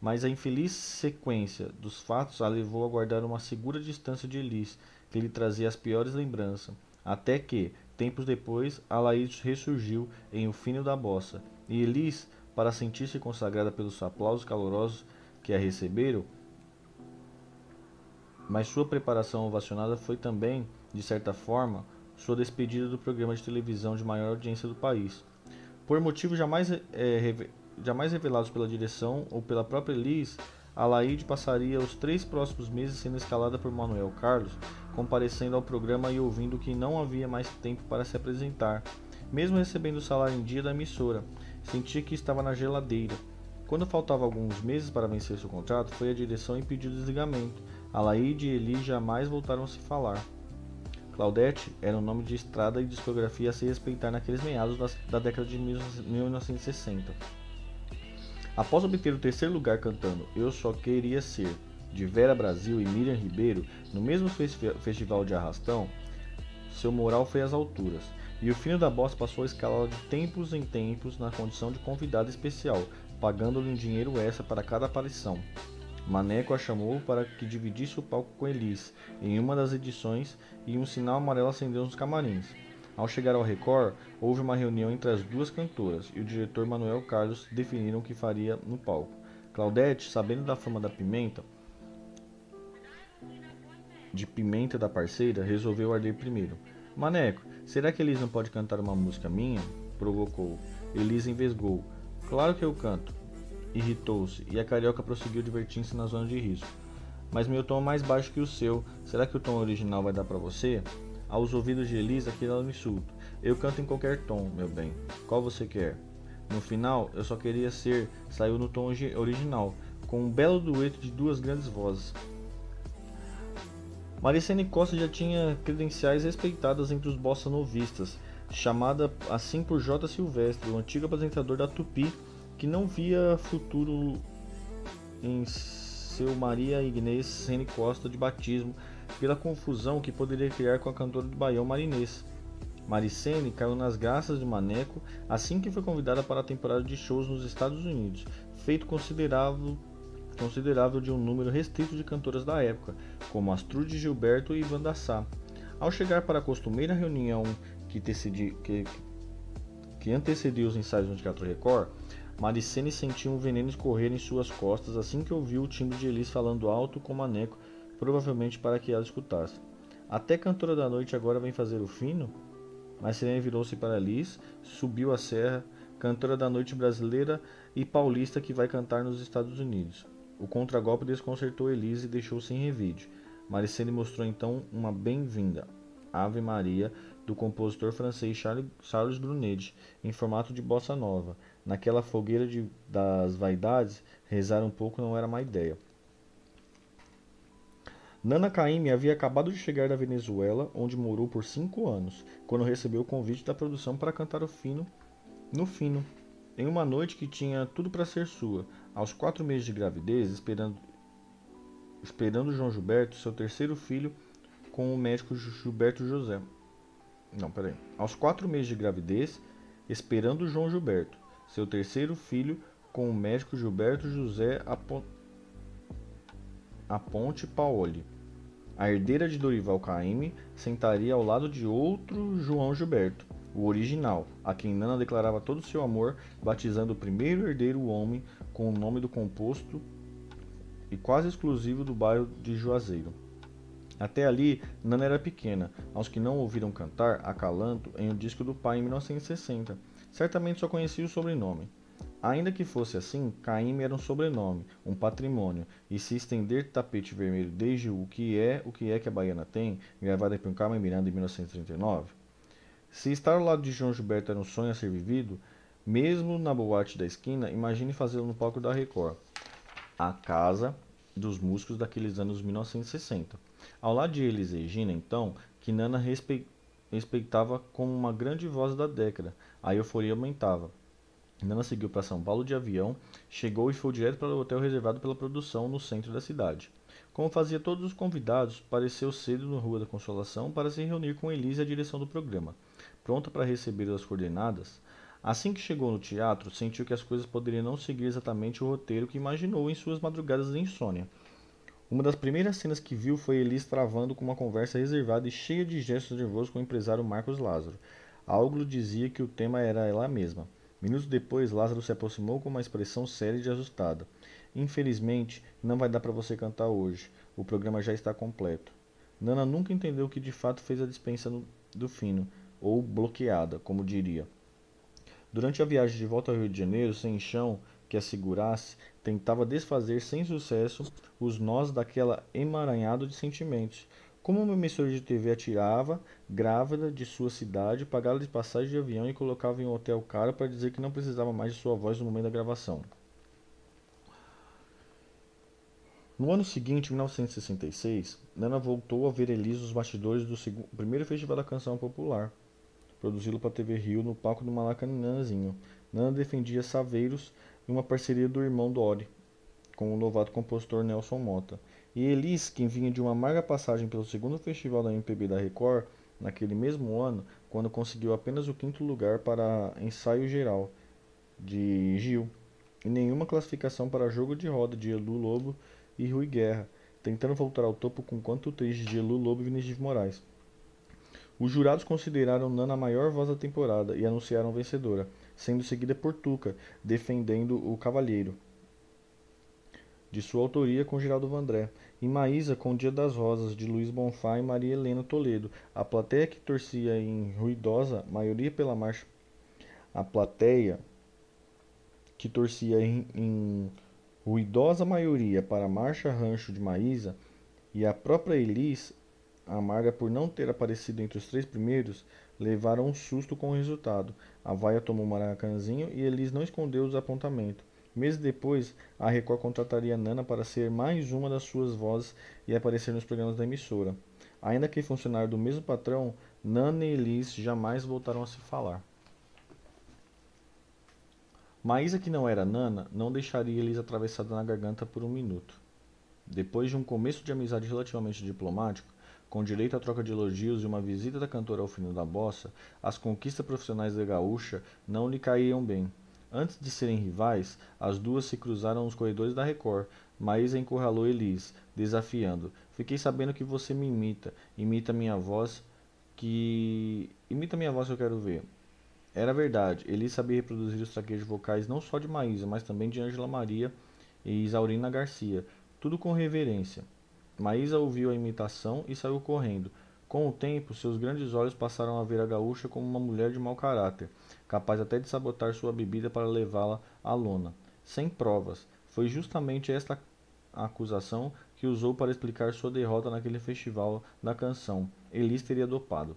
mas a infeliz sequência dos fatos a levou a guardar uma segura distância de Elis, que lhe trazia as piores lembranças, até que, tempos depois, Alaís ressurgiu em O Fino da Bossa, e Elis, para sentir-se consagrada pelos aplausos calorosos que a receberam, mas sua preparação ovacionada foi também, de certa forma, sua despedida do programa de televisão de maior audiência do país. Por motivo jamais é, jamais revelados pela direção ou pela própria Liz, Alaide passaria os três próximos meses sendo escalada por Manuel Carlos, comparecendo ao programa e ouvindo que não havia mais tempo para se apresentar, mesmo recebendo o salário em dia da emissora. Sentia que estava na geladeira. Quando faltava alguns meses para vencer seu contrato, foi à direção e pediu desligamento. Alaide e Eli jamais voltaram a se falar. Claudette era um nome de estrada e discografia a se respeitar naqueles meados da, da década de 1960. Após obter o terceiro lugar cantando Eu Só Queria Ser, de Vera Brasil e Miriam Ribeiro, no mesmo festival de Arrastão, seu moral foi às alturas, e o filho da bossa passou a escalá-la de tempos em tempos na condição de convidada especial, pagando-lhe um dinheiro extra para cada aparição. Maneco a chamou para que dividisse o palco com Elis em uma das edições e um sinal amarelo acendeu nos camarins. Ao chegar ao Record, houve uma reunião entre as duas cantoras e o diretor Manuel Carlos definiram o que faria no palco. Claudete, sabendo da fama da pimenta, de pimenta da parceira, resolveu arder primeiro. Maneco, será que Elis não pode cantar uma música minha? Provocou. Elis envesgou. Claro que eu canto. Irritou-se e a carioca prosseguiu divertindo-se na zona de risco. Mas meu tom é mais baixo que o seu. Será que o tom original vai dar para você? Aos ouvidos de Elisa, aquilo era um insulto. Eu canto em qualquer tom, meu bem. Qual você quer? No final, eu só queria ser, saiu no tom original, com um belo dueto de duas grandes vozes. Maricene Costa já tinha credenciais respeitadas entre os bossa novistas, chamada assim por J. Silvestre, o antigo apresentador da Tupi, que não via futuro em seu Maria Ignez Sene Costa de batismo pela confusão que poderia criar com a cantora do Baião Marinês. Maricene caiu nas graças de Maneco assim que foi convidada para a temporada de shows nos Estados Unidos, feito considerável, considerável de um número restrito de cantoras da época, como Astrude Gilberto e Wanda Sá. Ao chegar para a costumeira reunião que, decidi, que, que os ensaios no Teatro Record, Maricene sentiu um veneno escorrer em suas costas assim que ouviu o timbre de Elis falando alto com Maneco provavelmente para que ela escutasse. Até cantora da noite agora vem fazer o fino? Mas Sirene virou-se para Liz, subiu a serra, cantora da noite brasileira e paulista que vai cantar nos Estados Unidos. O contragolpe desconcertou Elise e deixou sem revide. Maricene mostrou então uma bem-vinda, Ave Maria, do compositor francês Charles Brunet, em formato de bossa nova. Naquela fogueira de, das vaidades, rezar um pouco não era má ideia. Nana Caymmi havia acabado de chegar da Venezuela, onde morou por cinco anos, quando recebeu o convite da produção para cantar o fino no fino, em uma noite que tinha tudo para ser sua. Aos quatro meses de gravidez, esperando, esperando João Gilberto, seu terceiro filho, com o médico Gilberto José. Não, peraí. Aos quatro meses de gravidez, esperando João Gilberto, seu terceiro filho, com o médico Gilberto José Aponte Paoli. A herdeira de Dorival Caymmi sentaria ao lado de outro João Gilberto, o original, a quem Nana declarava todo o seu amor, batizando o primeiro herdeiro homem com o nome do composto e quase exclusivo do bairro de Juazeiro. Até ali, Nana era pequena, aos que não ouviram cantar Acalanto em o um disco do pai em 1960. Certamente só conhecia o sobrenome. Ainda que fosse assim, Caíme era um sobrenome, um patrimônio, e se estender tapete vermelho desde o que é o que é que a Baiana tem, gravada por Carmen Miranda em 1939. Se estar ao lado de João Gilberto era um sonho a ser vivido, Mesmo na boate da esquina, imagine fazê-lo no palco da Record, a casa dos músicos daqueles anos 1960. Ao lado de Elis Regina, então, que Nana respeitava como uma grande voz da década, a euforia aumentava. Nana seguiu para São Paulo de avião, chegou e foi direto para o hotel reservado pela produção no centro da cidade. Como fazia todos os convidados, apareceu cedo na Rua da Consolação para se reunir com Elise e a direção do programa. Pronta para receber as coordenadas, assim que chegou no teatro, sentiu que as coisas poderiam não seguir exatamente o roteiro que imaginou em suas madrugadas de insônia. Uma das primeiras cenas que viu foi Elise travando com uma conversa reservada e cheia de gestos nervosos com o empresário Marcos Lázaro. Algo dizia que o tema era ela mesma. Minutos depois, Lázaro se aproximou com uma expressão séria e ajustada. Infelizmente, não vai dar para você cantar hoje. O programa já está completo. Nana nunca entendeu o que de fato fez a dispensa do fino, ou bloqueada, como diria. Durante a viagem de volta ao Rio de Janeiro, sem chão que a segurasse, tentava desfazer sem sucesso os nós daquela emaranhado de sentimentos, como uma emissora de TV atirava, grávida de sua cidade, pagava de passagem de avião e colocava em um hotel caro para dizer que não precisava mais de sua voz no momento da gravação. No ano seguinte, 1966, Nana voltou a ver Elise nos bastidores do primeiro Festival da Canção Popular, produzido para a TV Rio no palco do Maracanãzinho. Nana defendia Saveiros em uma parceria do irmão Dori, com o novato compositor Nelson Mota. E Elis, que vinha de uma amarga passagem pelo segundo festival da MPB da Record, naquele mesmo ano, quando conseguiu apenas o quinto lugar para ensaio geral de Gil, e nenhuma classificação para jogo de roda de Elu Lobo e Rui Guerra, tentando voltar ao topo com quanto triste de Elu Lobo e Vinícius de Moraes. Os jurados consideraram Nana a maior voz da temporada e anunciaram vencedora, sendo seguida por Tuca, defendendo o Cavalheiro de sua autoria com Geraldo Vandré, e Maísa com Dia das Rosas, de Luiz Bonfá e Maria Helena Toledo. A plateia que torcia em ruidosa maioria pela marcha. A plateia que torcia em, em ruidosa maioria para a marcha rancho de Maísa e a própria Elis, amarga por não ter aparecido entre os três primeiros, levaram um susto com o resultado. A vaia tomou um maracanzinho e Elis não escondeu os apontamentos. Meses depois, a Record contrataria Nana para ser mais uma das suas vozes e aparecer nos programas da emissora. Ainda que funcionário do mesmo patrão, Nana e Elis jamais voltaram a se falar. Maísa, que não era Nana, não deixaria Elis atravessada na garganta por um minuto. Depois de um começo de amizade relativamente diplomático, com direito à troca de elogios e uma visita da cantora ao fino da bossa, as conquistas profissionais da gaúcha não lhe caíam bem. Antes de serem rivais, as duas se cruzaram nos corredores da Record. Maísa encurralou Elis, desafiando. Fiquei sabendo que você me imita. Imita minha voz, que... Imita minha voz que eu quero ver. Era verdade. Elis sabia reproduzir os traquejos vocais não só de Maísa, mas também de Ângela Maria e Isaurina Garcia. Tudo com reverência. Maísa ouviu a imitação e saiu correndo. Com o tempo, seus grandes olhos passaram a ver a gaúcha como uma mulher de mau caráter capaz até de sabotar sua bebida para levá-la à lona, sem provas. Foi justamente esta acusação que usou para explicar sua derrota naquele festival da canção. Elis teria dopado.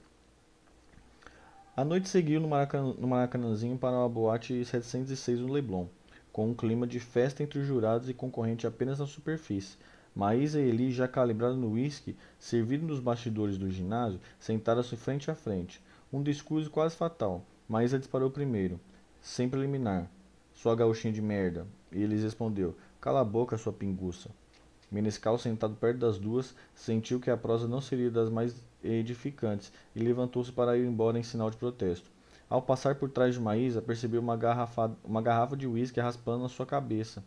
A noite seguiu no, Maracan no Maracanãzinho para a boate 706 no Leblon, com um clima de festa entre os jurados e concorrente apenas na superfície. Maísa e Eli, já calibrados no uísque, servido nos bastidores do ginásio, sentaram-se frente a frente. Um discurso quase fatal, Maísa disparou primeiro, sem preliminar. Sua gauchinha de merda. E eles respondeu: Cala a boca, sua pinguça. Menescal, sentado perto das duas, sentiu que a prosa não seria das mais edificantes e levantou-se para ir embora em sinal de protesto. Ao passar por trás de Maísa, percebeu uma garrafa, uma garrafa de uísque raspando na sua cabeça.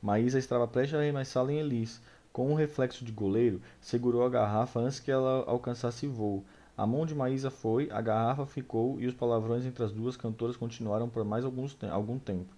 Maísa estava prestes a arremessá-la em Elis. Com um reflexo de goleiro, segurou a garrafa antes que ela alcançasse voo. A mão de Maísa foi, a garrafa ficou e os palavrões entre as duas cantoras continuaram por mais alguns algum tempo.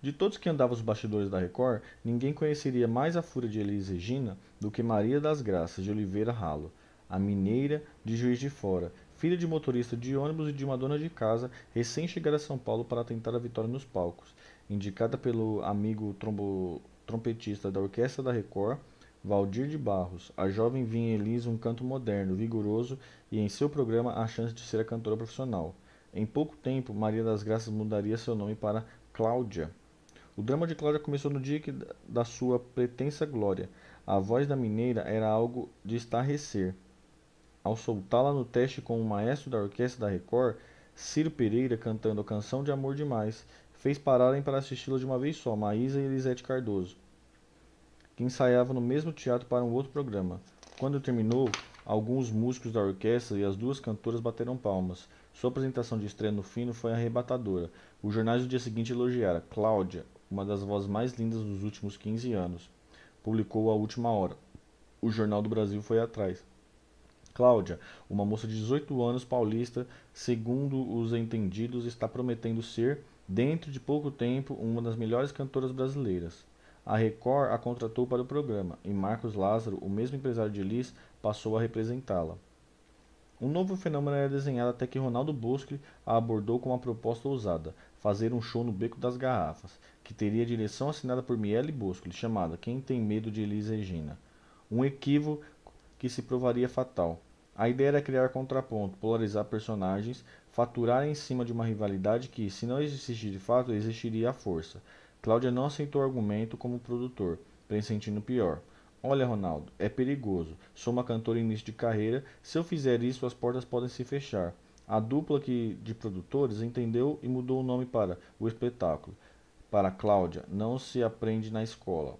De todos que andavam os bastidores da Record, ninguém conheceria mais a fúria de Elis Regina do que Maria das Graças de Oliveira Ralo, a mineira de Juiz de Fora, filha de motorista de ônibus e de uma dona de casa, recém-chegada a São Paulo para tentar a vitória nos palcos. Indicada pelo amigo trombo trompetista da Orquestra da Record, Valdir de Barros. A jovem vinha Elis um canto moderno, vigoroso e em seu programa a chance de ser a cantora profissional. Em pouco tempo, Maria das Graças mudaria seu nome para Cláudia. O drama de Cláudia começou no dia que, da sua pretensa glória. A voz da mineira era algo de estarrecer. Ao soltá-la no teste com o maestro da orquestra da Record, Ciro Pereira cantando a canção de Amor Demais, fez pararem para assisti-la de uma vez só, Maísa e Elisete Cardoso, que ensaiavam no mesmo teatro para um outro programa. Quando terminou, alguns músicos da orquestra e as duas cantoras bateram palmas. Sua apresentação de estreia no fino foi arrebatadora. Os jornais do dia seguinte elogiaram Cláudia, uma das vozes mais lindas dos últimos 15 anos. Publicou a última hora. O Jornal do Brasil foi atrás. Cláudia, uma moça de 18 anos paulista, segundo os entendidos, está prometendo ser, dentro de pouco tempo, uma das melhores cantoras brasileiras. A Record a contratou para o programa e Marcos Lázaro, o mesmo empresário de Liz, passou a representá-la. Um novo fenômeno era desenhado até que Ronaldo Bosco a abordou com uma proposta ousada: fazer um show no Beco das Garrafas, que teria direção assinada por Miele Bosco, chamada Quem Tem Medo de Elis Regina. Um equívoco que se provaria fatal. A ideia era criar contraponto, polarizar personagens, faturar em cima de uma rivalidade que, se não existisse de fato, existiria à força. Cláudia não aceitou o argumento como produtor, pressentindo pior. Olha, Ronaldo, é perigoso. Sou uma cantora em início de carreira. Se eu fizer isso, as portas podem se fechar. A dupla que, de produtores entendeu e mudou o nome para O Espetáculo. Para Cláudia, não se aprende na escola.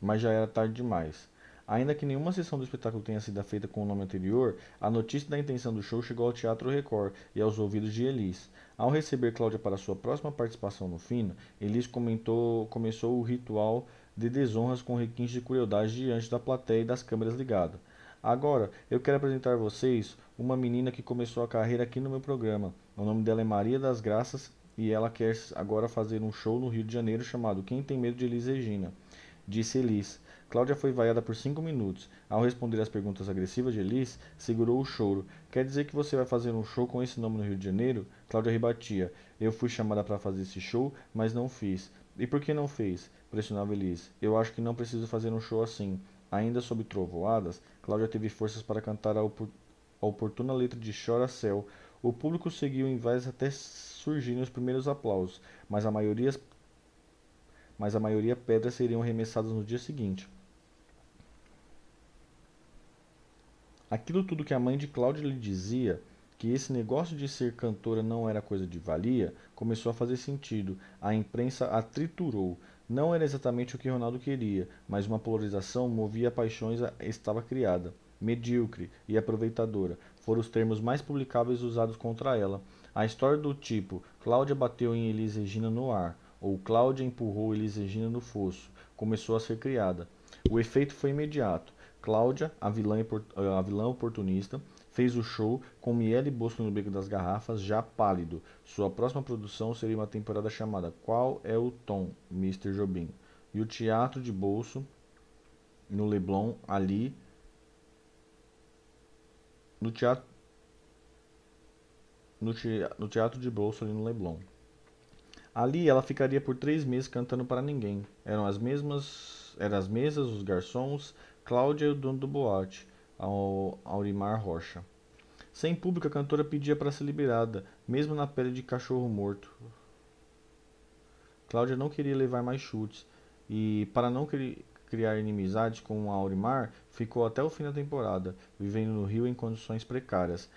Mas já era tarde demais. Ainda que nenhuma sessão do espetáculo tenha sido feita com o nome anterior, a notícia da intenção do show chegou ao Teatro Record e aos ouvidos de Elis. Ao receber Cláudia para sua próxima participação no fino, Elis comentou, começou o ritual de desonras com requintes de crueldade diante da plateia e das câmeras ligadas. Agora, eu quero apresentar a vocês uma menina que começou a carreira aqui no meu programa. O nome dela é Maria das Graças e ela quer agora fazer um show no Rio de Janeiro chamado Quem Tem Medo de Elis Regina, disse Elis. Cláudia foi vaiada por cinco minutos. Ao responder às perguntas agressivas de Elis, segurou o choro. Quer dizer que você vai fazer um show com esse nome no Rio de Janeiro? Cláudia rebatia. Eu fui chamada para fazer esse show, mas não fiz. E por que não fez? pressionava Elis. Eu acho que não preciso fazer um show assim. Ainda sob trovoadas, Cláudia teve forças para cantar a, opor a oportuna letra de Chora Céu. O público seguiu em vez até surgirem os primeiros aplausos, mas a maioria mas a maioria pedras seriam arremessadas no dia seguinte. Aquilo tudo que a mãe de Cláudia lhe dizia que esse negócio de ser cantora não era coisa de valia, começou a fazer sentido. A imprensa a triturou. Não era exatamente o que Ronaldo queria, mas uma polarização movia paixões estava criada. Medíocre e aproveitadora foram os termos mais publicáveis usados contra ela. A história do tipo Cláudia bateu em Elis Regina no ar ou Cláudia empurrou Elis Regina no fosso começou a ser criada. O efeito foi imediato. Cláudia, a vilã, a vilã oportunista, fez o show com Miele Bosco no Beco das Garrafas, já pálido. Sua próxima produção seria uma temporada chamada Qual é o Tom, Mr. Jobim? E o Teatro de Bolso, no Leblon, ali. No teatro, no, no teatro de bolso ali no Leblon. Ali ela ficaria por três meses cantando para ninguém. Eram as mesmas, eram as mesas, os garçons, Cláudia e o dono do boate Aurimar Rocha. Sem público, a cantora pedia para ser liberada, mesmo na pele de cachorro morto. Cláudia não queria levar mais chutes e, para não criar inimizades com Aurimar, ficou até o fim da temporada, vivendo no rio em condições precárias.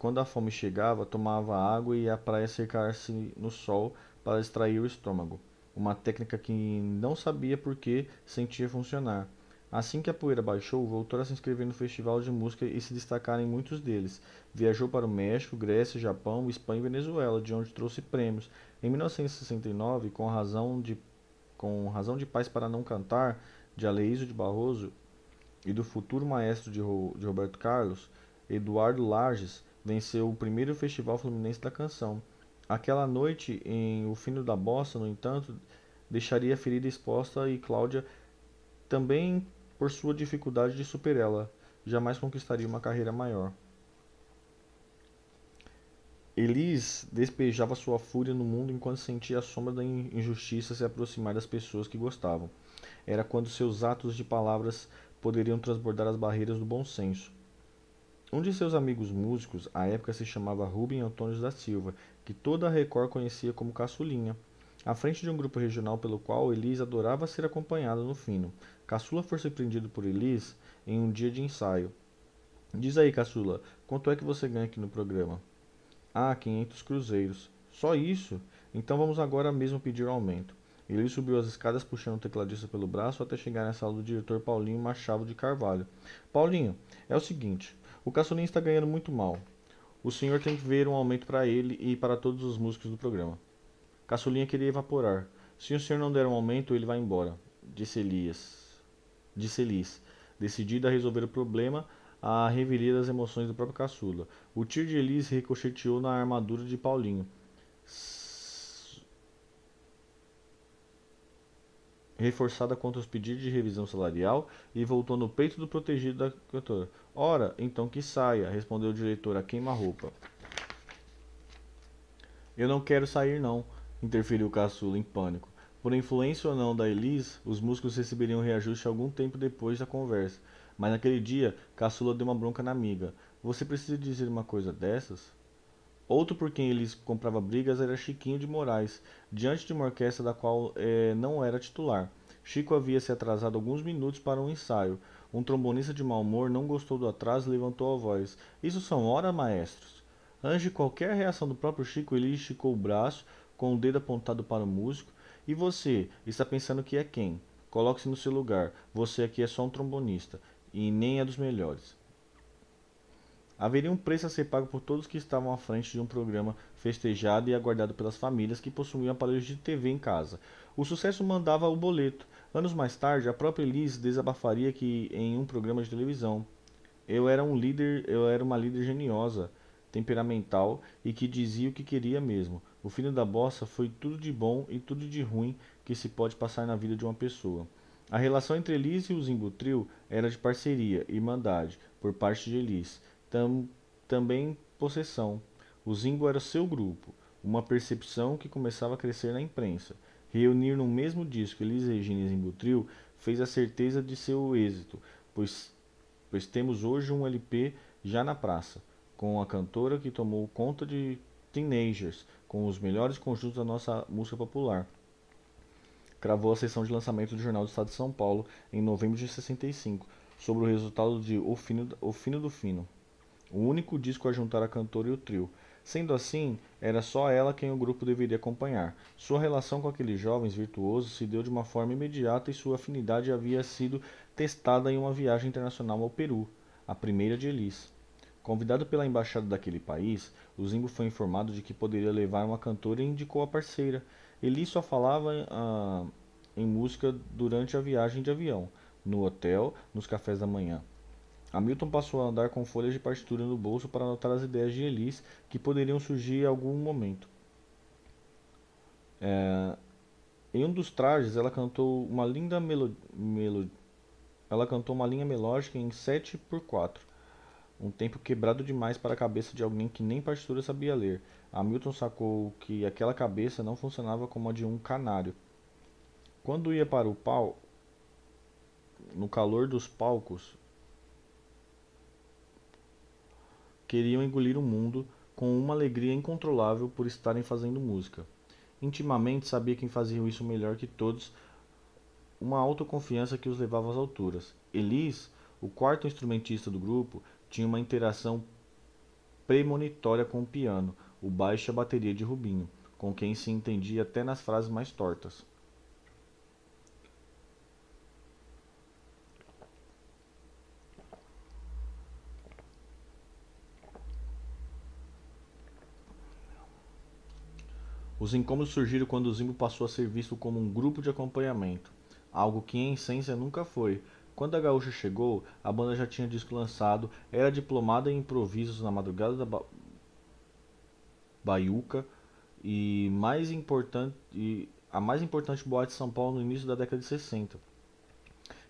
Quando a fome chegava, tomava água e ia à praia cercar-se no sol para extrair o estômago, uma técnica que não sabia por que sentia funcionar. Assim que a poeira baixou, voltou a se inscrever no festival de música e se destacar em muitos deles. Viajou para o México, Grécia, Japão, Espanha e Venezuela, de onde trouxe prêmios. Em 1969, com razão de, com razão de Paz para Não Cantar, de Aleísio de Barroso e do futuro maestro de, de Roberto Carlos, Eduardo Lages venceu o primeiro Festival Fluminense da Canção. Aquela noite, em O Fino da Bossa, no entanto, deixaria a ferida exposta e Cláudia também por sua dificuldade de superá-la, jamais conquistaria uma carreira maior. Elis despejava sua fúria no mundo enquanto sentia a sombra da injustiça se aproximar das pessoas que gostavam. Era quando seus atos de palavras poderiam transbordar as barreiras do bom senso. Um de seus amigos músicos, à época se chamava Rubem Antônio da Silva, que toda a Record conhecia como Caçulinha, à frente de um grupo regional pelo qual Elis adorava ser acompanhada no fino. Caçula foi surpreendido por Elis em um dia de ensaio. Diz aí, Caçula, quanto é que você ganha aqui no programa? Ah, 500 cruzeiros. Só isso? Então vamos agora mesmo pedir o aumento. Elis subiu as escadas puxando o tecladista pelo braço até chegar na sala do diretor Paulinho Machado de Carvalho. Paulinho, é o seguinte, o Caçulinha está ganhando muito mal. O senhor tem que ver um aumento para ele e para todos os músicos do programa. Caçulinha queria evaporar. Se o senhor não der um aumento, ele vai embora, disse Elias. Disse Elis, decidida a resolver o problema a revelia das emoções do próprio caçula. O tiro de Elis ricocheteou na armadura de Paulinho. reforçada contra os pedidos de revisão salarial e voltou no peito do protegido da cantora. Ora, então que saia, respondeu o diretor a queima-roupa. Eu não quero sair não, interferiu Caçula em pânico. Por influência ou não da Elis, os músicos receberiam reajuste algum tempo depois da conversa. Mas naquele dia, Caçula deu uma bronca na amiga. Você precisa dizer uma coisa dessas? Outro por quem eles comprava brigas era Chiquinho de Moraes, diante de uma orquestra da qual eh, não era titular. Chico havia se atrasado alguns minutos para um ensaio. Um trombonista de mau humor não gostou do atraso e levantou a voz. Isso são horas, maestros. Antes de qualquer reação do próprio Chico, ele esticou o braço, com o dedo apontado para o músico. E você, está pensando que é quem? Coloque-se no seu lugar. Você aqui é só um trombonista, e nem é dos melhores. Haveria um preço a ser pago por todos que estavam à frente de um programa festejado e aguardado pelas famílias que possuíam aparelhos de TV em casa. O sucesso mandava o boleto. Anos mais tarde, a própria Elise desabafaria que em um programa de televisão eu era um líder, eu era uma líder geniosa, temperamental e que dizia o que queria mesmo. O filho da bossa foi tudo de bom e tudo de ruim que se pode passar na vida de uma pessoa. A relação entre Elise e o Zimbutril era de parceria, irmandade, por parte de Elise tam, também possessão. O Zimbo era seu grupo, uma percepção que começava a crescer na imprensa. Reunir no mesmo disco Elis e Zimbo Trio fez a certeza de seu êxito, pois, pois temos hoje um LP já na praça, com a cantora que tomou conta de Teenagers, com os melhores conjuntos da nossa música popular. Cravou a sessão de lançamento do Jornal do Estado de São Paulo em novembro de 65, sobre o resultado de O Fino, o Fino do Fino o único disco a juntar a cantora e o trio. Sendo assim, era só ela quem o grupo deveria acompanhar. Sua relação com aqueles jovens virtuosos se deu de uma forma imediata e sua afinidade havia sido testada em uma viagem internacional ao Peru, a primeira de Elis. Convidado pela embaixada daquele país, o Zimbo foi informado de que poderia levar uma cantora e indicou a parceira. Elis só falava ah, em música durante a viagem de avião, no hotel, nos cafés da manhã. Hamilton passou a andar com folhas de partitura no bolso para anotar as ideias de Elis que poderiam surgir em algum momento. É, em um dos trajes, ela cantou uma linda melo, melo, ela cantou uma linha melódica em 7 por 4, um tempo quebrado demais para a cabeça de alguém que nem partitura sabia ler. Hamilton sacou que aquela cabeça não funcionava como a de um canário. Quando ia para o pau, no calor dos palcos, queriam engolir o mundo com uma alegria incontrolável por estarem fazendo música. Intimamente sabia quem fazia isso melhor que todos, uma autoconfiança que os levava às alturas. Elis, o quarto instrumentista do grupo, tinha uma interação premonitória com o piano, o baixo e a bateria de Rubinho, com quem se entendia até nas frases mais tortas. Os incômodos surgiram quando o Zimbo passou a ser visto como um grupo de acompanhamento, algo que em essência nunca foi. Quando a Gaúcha chegou, a banda já tinha disco lançado, era diplomada em improvisos na madrugada da ba... Baiuca e mais importante a mais importante boate de São Paulo no início da década de 60.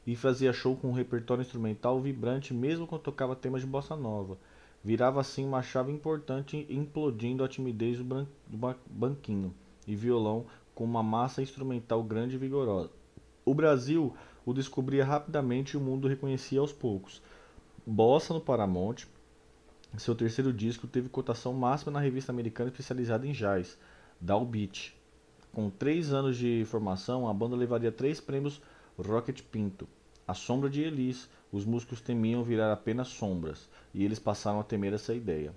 E fazia show com um repertório instrumental vibrante mesmo quando tocava temas de bossa nova virava assim uma chave importante implodindo a timidez do, do banquinho e violão com uma massa instrumental grande e vigorosa. O Brasil o descobria rapidamente e o mundo reconhecia aos poucos. Bossa no Paramount, Seu terceiro disco teve cotação máxima na revista americana especializada em jazz, Downbeat. Com três anos de formação, a banda levaria três prêmios Rocket Pinto. A sombra de Elis, os músicos temiam virar apenas sombras, e eles passaram a temer essa ideia.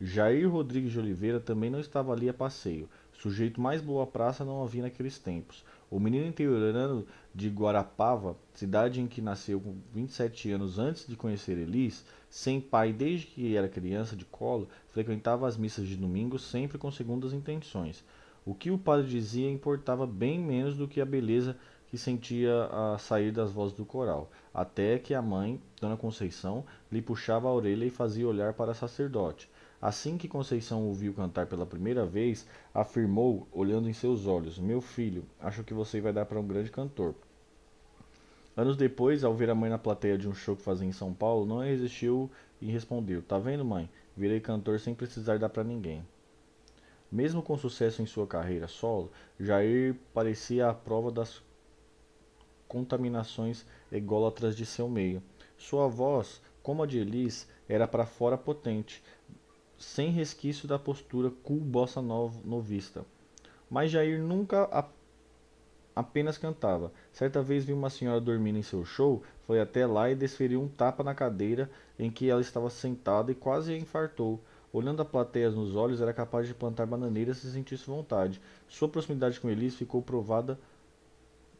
Jair Rodrigues de Oliveira também não estava ali a passeio. Sujeito mais boa praça não havia naqueles tempos. O menino interiorano de Guarapava, cidade em que nasceu com 27 anos antes de conhecer Elis, sem pai desde que era criança de colo, frequentava as missas de domingo sempre com segundas intenções. O que o padre dizia importava bem menos do que a beleza que sentia a sair das vozes do coral, até que a mãe, Dona Conceição, lhe puxava a orelha e fazia olhar para sacerdote. Assim que Conceição ouviu cantar pela primeira vez, afirmou, olhando em seus olhos: Meu filho, acho que você vai dar para um grande cantor. Anos depois, ao ver a mãe na plateia de um show que fazia em São Paulo, não resistiu e respondeu: Tá vendo, mãe? Virei cantor sem precisar dar para ninguém. Mesmo com sucesso em sua carreira solo, Jair parecia a prova das contaminações ególatras de seu meio. Sua voz, como a de Elis, era para fora potente, sem resquício da postura cool bossa novista. Mas Jair nunca a... apenas cantava. Certa vez viu uma senhora dormindo em seu show, foi até lá e desferiu um tapa na cadeira em que ela estava sentada e quase infartou. Olhando a plateia nos olhos, era capaz de plantar bananeiras se sentisse vontade. Sua proximidade com Elis ficou provada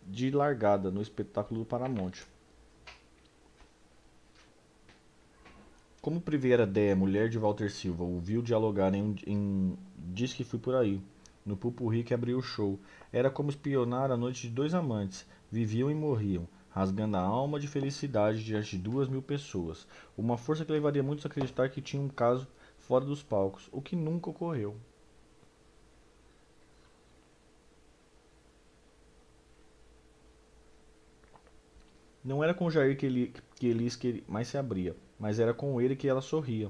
de largada no espetáculo do Paramonte. Como Priveira Déia, mulher de Walter Silva, ouviu dialogar em, em Diz que fui por aí, no pupurri que abriu o show. Era como espionar a noite de dois amantes. Viviam e morriam, rasgando a alma de felicidade diante de duas mil pessoas. Uma força que levaria muitos a acreditar que tinha um caso fora dos palcos, o que nunca ocorreu. Não era com Jair que, ele, que que mais se abria mas era com ele que ela sorria.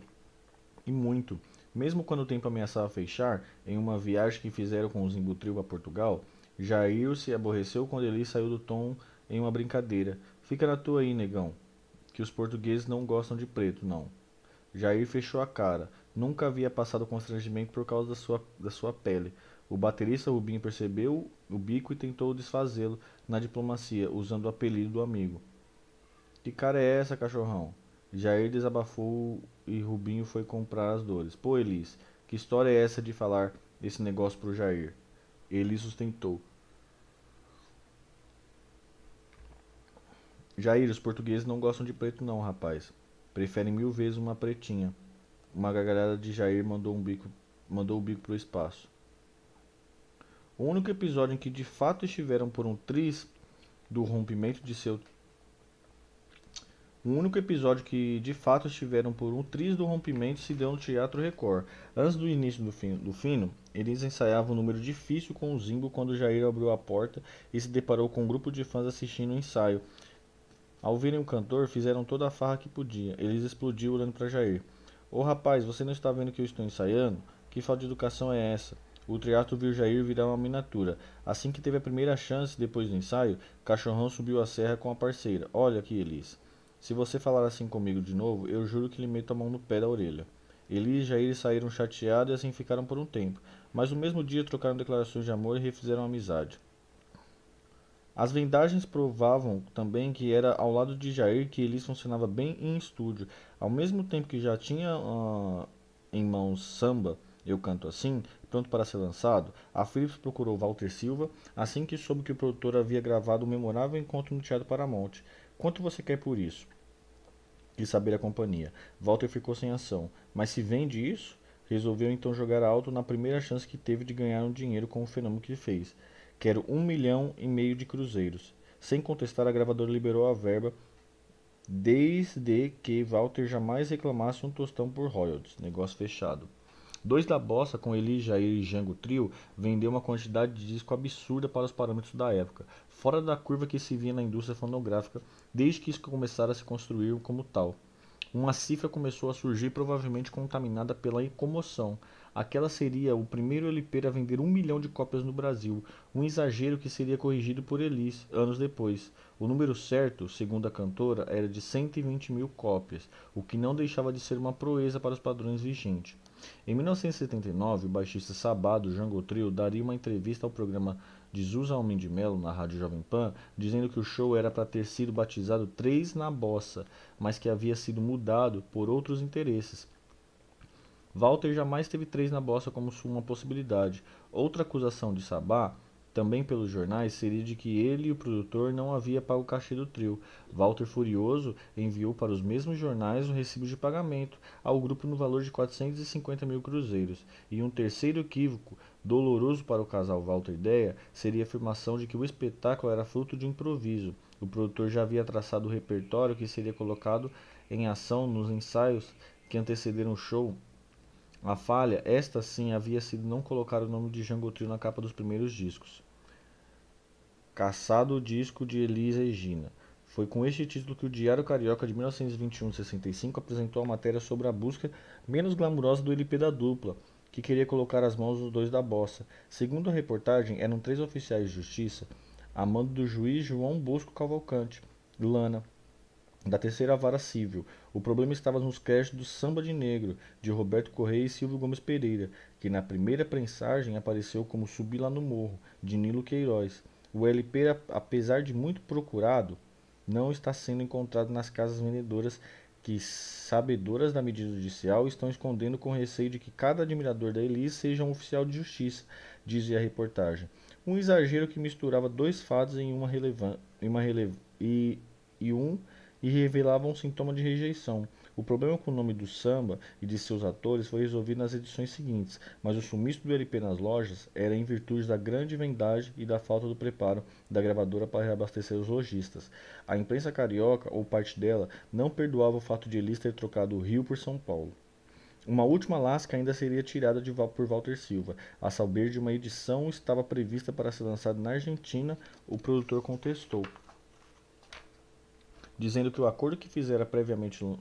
E muito. Mesmo quando o tempo ameaçava fechar, em uma viagem que fizeram com os Imbutril a Portugal, Jair se aborreceu quando ele saiu do tom em uma brincadeira. Fica na tua aí, negão, que os portugueses não gostam de preto, não. Jair fechou a cara. Nunca havia passado constrangimento por causa da sua, da sua pele. O baterista Rubinho percebeu o bico e tentou desfazê-lo na diplomacia, usando o apelido do amigo. Que cara é essa, cachorrão? Jair desabafou e Rubinho foi comprar as dores. Pô, Elis, que história é essa de falar esse negócio pro Jair? Ele sustentou. Jair, os portugueses não gostam de preto não, rapaz. Preferem mil vezes uma pretinha. Uma gargalhada de Jair mandou um bico, mandou o bico pro espaço. O único episódio em que de fato estiveram por um triz do rompimento de seu o único episódio que de fato estiveram por um triz do rompimento se deu no Teatro Record. Antes do início do, fim, do fino, eles ensaiavam um número difícil com o Zimbo quando Jair abriu a porta e se deparou com um grupo de fãs assistindo o ensaio. Ao verem o cantor, fizeram toda a farra que podia. Eles explodiu olhando para Jair. Ô oh, rapaz, você não está vendo que eu estou ensaiando? Que falta de educação é essa? O teatro viu Jair virar uma miniatura. Assim que teve a primeira chance depois do ensaio, Cachorrão subiu a serra com a parceira. Olha aqui, Elis. Se você falar assim comigo de novo, eu juro que lhe meto a mão no pé da orelha. Eli e Jair saíram chateados e assim ficaram por um tempo, mas no mesmo dia trocaram declarações de amor e refizeram amizade. As vendagens provavam também que era ao lado de Jair que Elis funcionava bem em estúdio. Ao mesmo tempo que já tinha uh, em mãos samba, eu canto assim, pronto para ser lançado, a Philips procurou Walter Silva assim que soube que o produtor havia gravado um memorável encontro no Teatro Paramount. Quanto você quer por isso? Quis saber a companhia. Walter ficou sem ação. Mas se vende isso? Resolveu então jogar alto na primeira chance que teve de ganhar um dinheiro com o fenômeno que fez. Quero um milhão e meio de cruzeiros. Sem contestar, a gravadora liberou a verba desde que Walter jamais reclamasse um tostão por royalties. Negócio fechado. Dois da Bossa, com Eli Jair e Jango Trio, vendeu uma quantidade de disco absurda para os parâmetros da época, fora da curva que se via na indústria fonográfica desde que isso começara a se construir como tal. Uma cifra começou a surgir, provavelmente contaminada pela comoção. aquela seria o primeiro LP a vender um milhão de cópias no Brasil, um exagero que seria corrigido por Elis anos depois. O número certo, segundo a cantora, era de 120 mil cópias, o que não deixava de ser uma proeza para os padrões vigentes. Em 1979, o baixista Sabá do Jungle Trio daria uma entrevista ao programa de Zusa Homem de Melo na Rádio Jovem Pan, dizendo que o show era para ter sido batizado Três na Bossa, mas que havia sido mudado por outros interesses. Walter jamais teve três na bossa como uma possibilidade. Outra acusação de Sabá, também pelos jornais, seria de que ele e o produtor não havia pago o cachê do trio. Walter Furioso enviou para os mesmos jornais o recibo de pagamento ao grupo no valor de 450 mil cruzeiros. E um terceiro equívoco, doloroso para o casal Walter Ideia, seria a afirmação de que o espetáculo era fruto de improviso. O produtor já havia traçado o repertório que seria colocado em ação nos ensaios que antecederam o show a falha, esta sim, havia sido não colocar o nome de Jango Trio na capa dos primeiros discos. Caçado o disco de Elis Regina. Foi com este título que o Diário Carioca de 1921-65 apresentou a matéria sobre a busca menos glamurosa do LP da dupla, que queria colocar as mãos dos dois da bossa. Segundo a reportagem, eram três oficiais de justiça, a mando do juiz João Bosco Cavalcante, Lana, da terceira vara civil. O problema estava nos créditos do Samba de Negro, de Roberto Correia e Silvio Gomes Pereira, que na primeira prensagem apareceu como Subir lá no Morro, de Nilo Queiroz. O LP, apesar de muito procurado, não está sendo encontrado nas casas vendedoras que, sabedoras da medida judicial, estão escondendo com receio de que cada admirador da Elise seja um oficial de justiça, dizia a reportagem. Um exagero que misturava dois fatos em uma relevância e, e um e revelava um sintoma de rejeição. O problema com o nome do samba e de seus atores foi resolvido nas edições seguintes, mas o sumiço do LP nas lojas era em virtude da grande vendagem e da falta do preparo da gravadora para reabastecer os lojistas. A imprensa carioca, ou parte dela, não perdoava o fato de Elis ter trocado o Rio por São Paulo. Uma última lasca ainda seria tirada de, por Walter Silva. A saber de uma edição estava prevista para ser lançada na Argentina, o produtor contestou dizendo que o acordo que fizera previamente uh,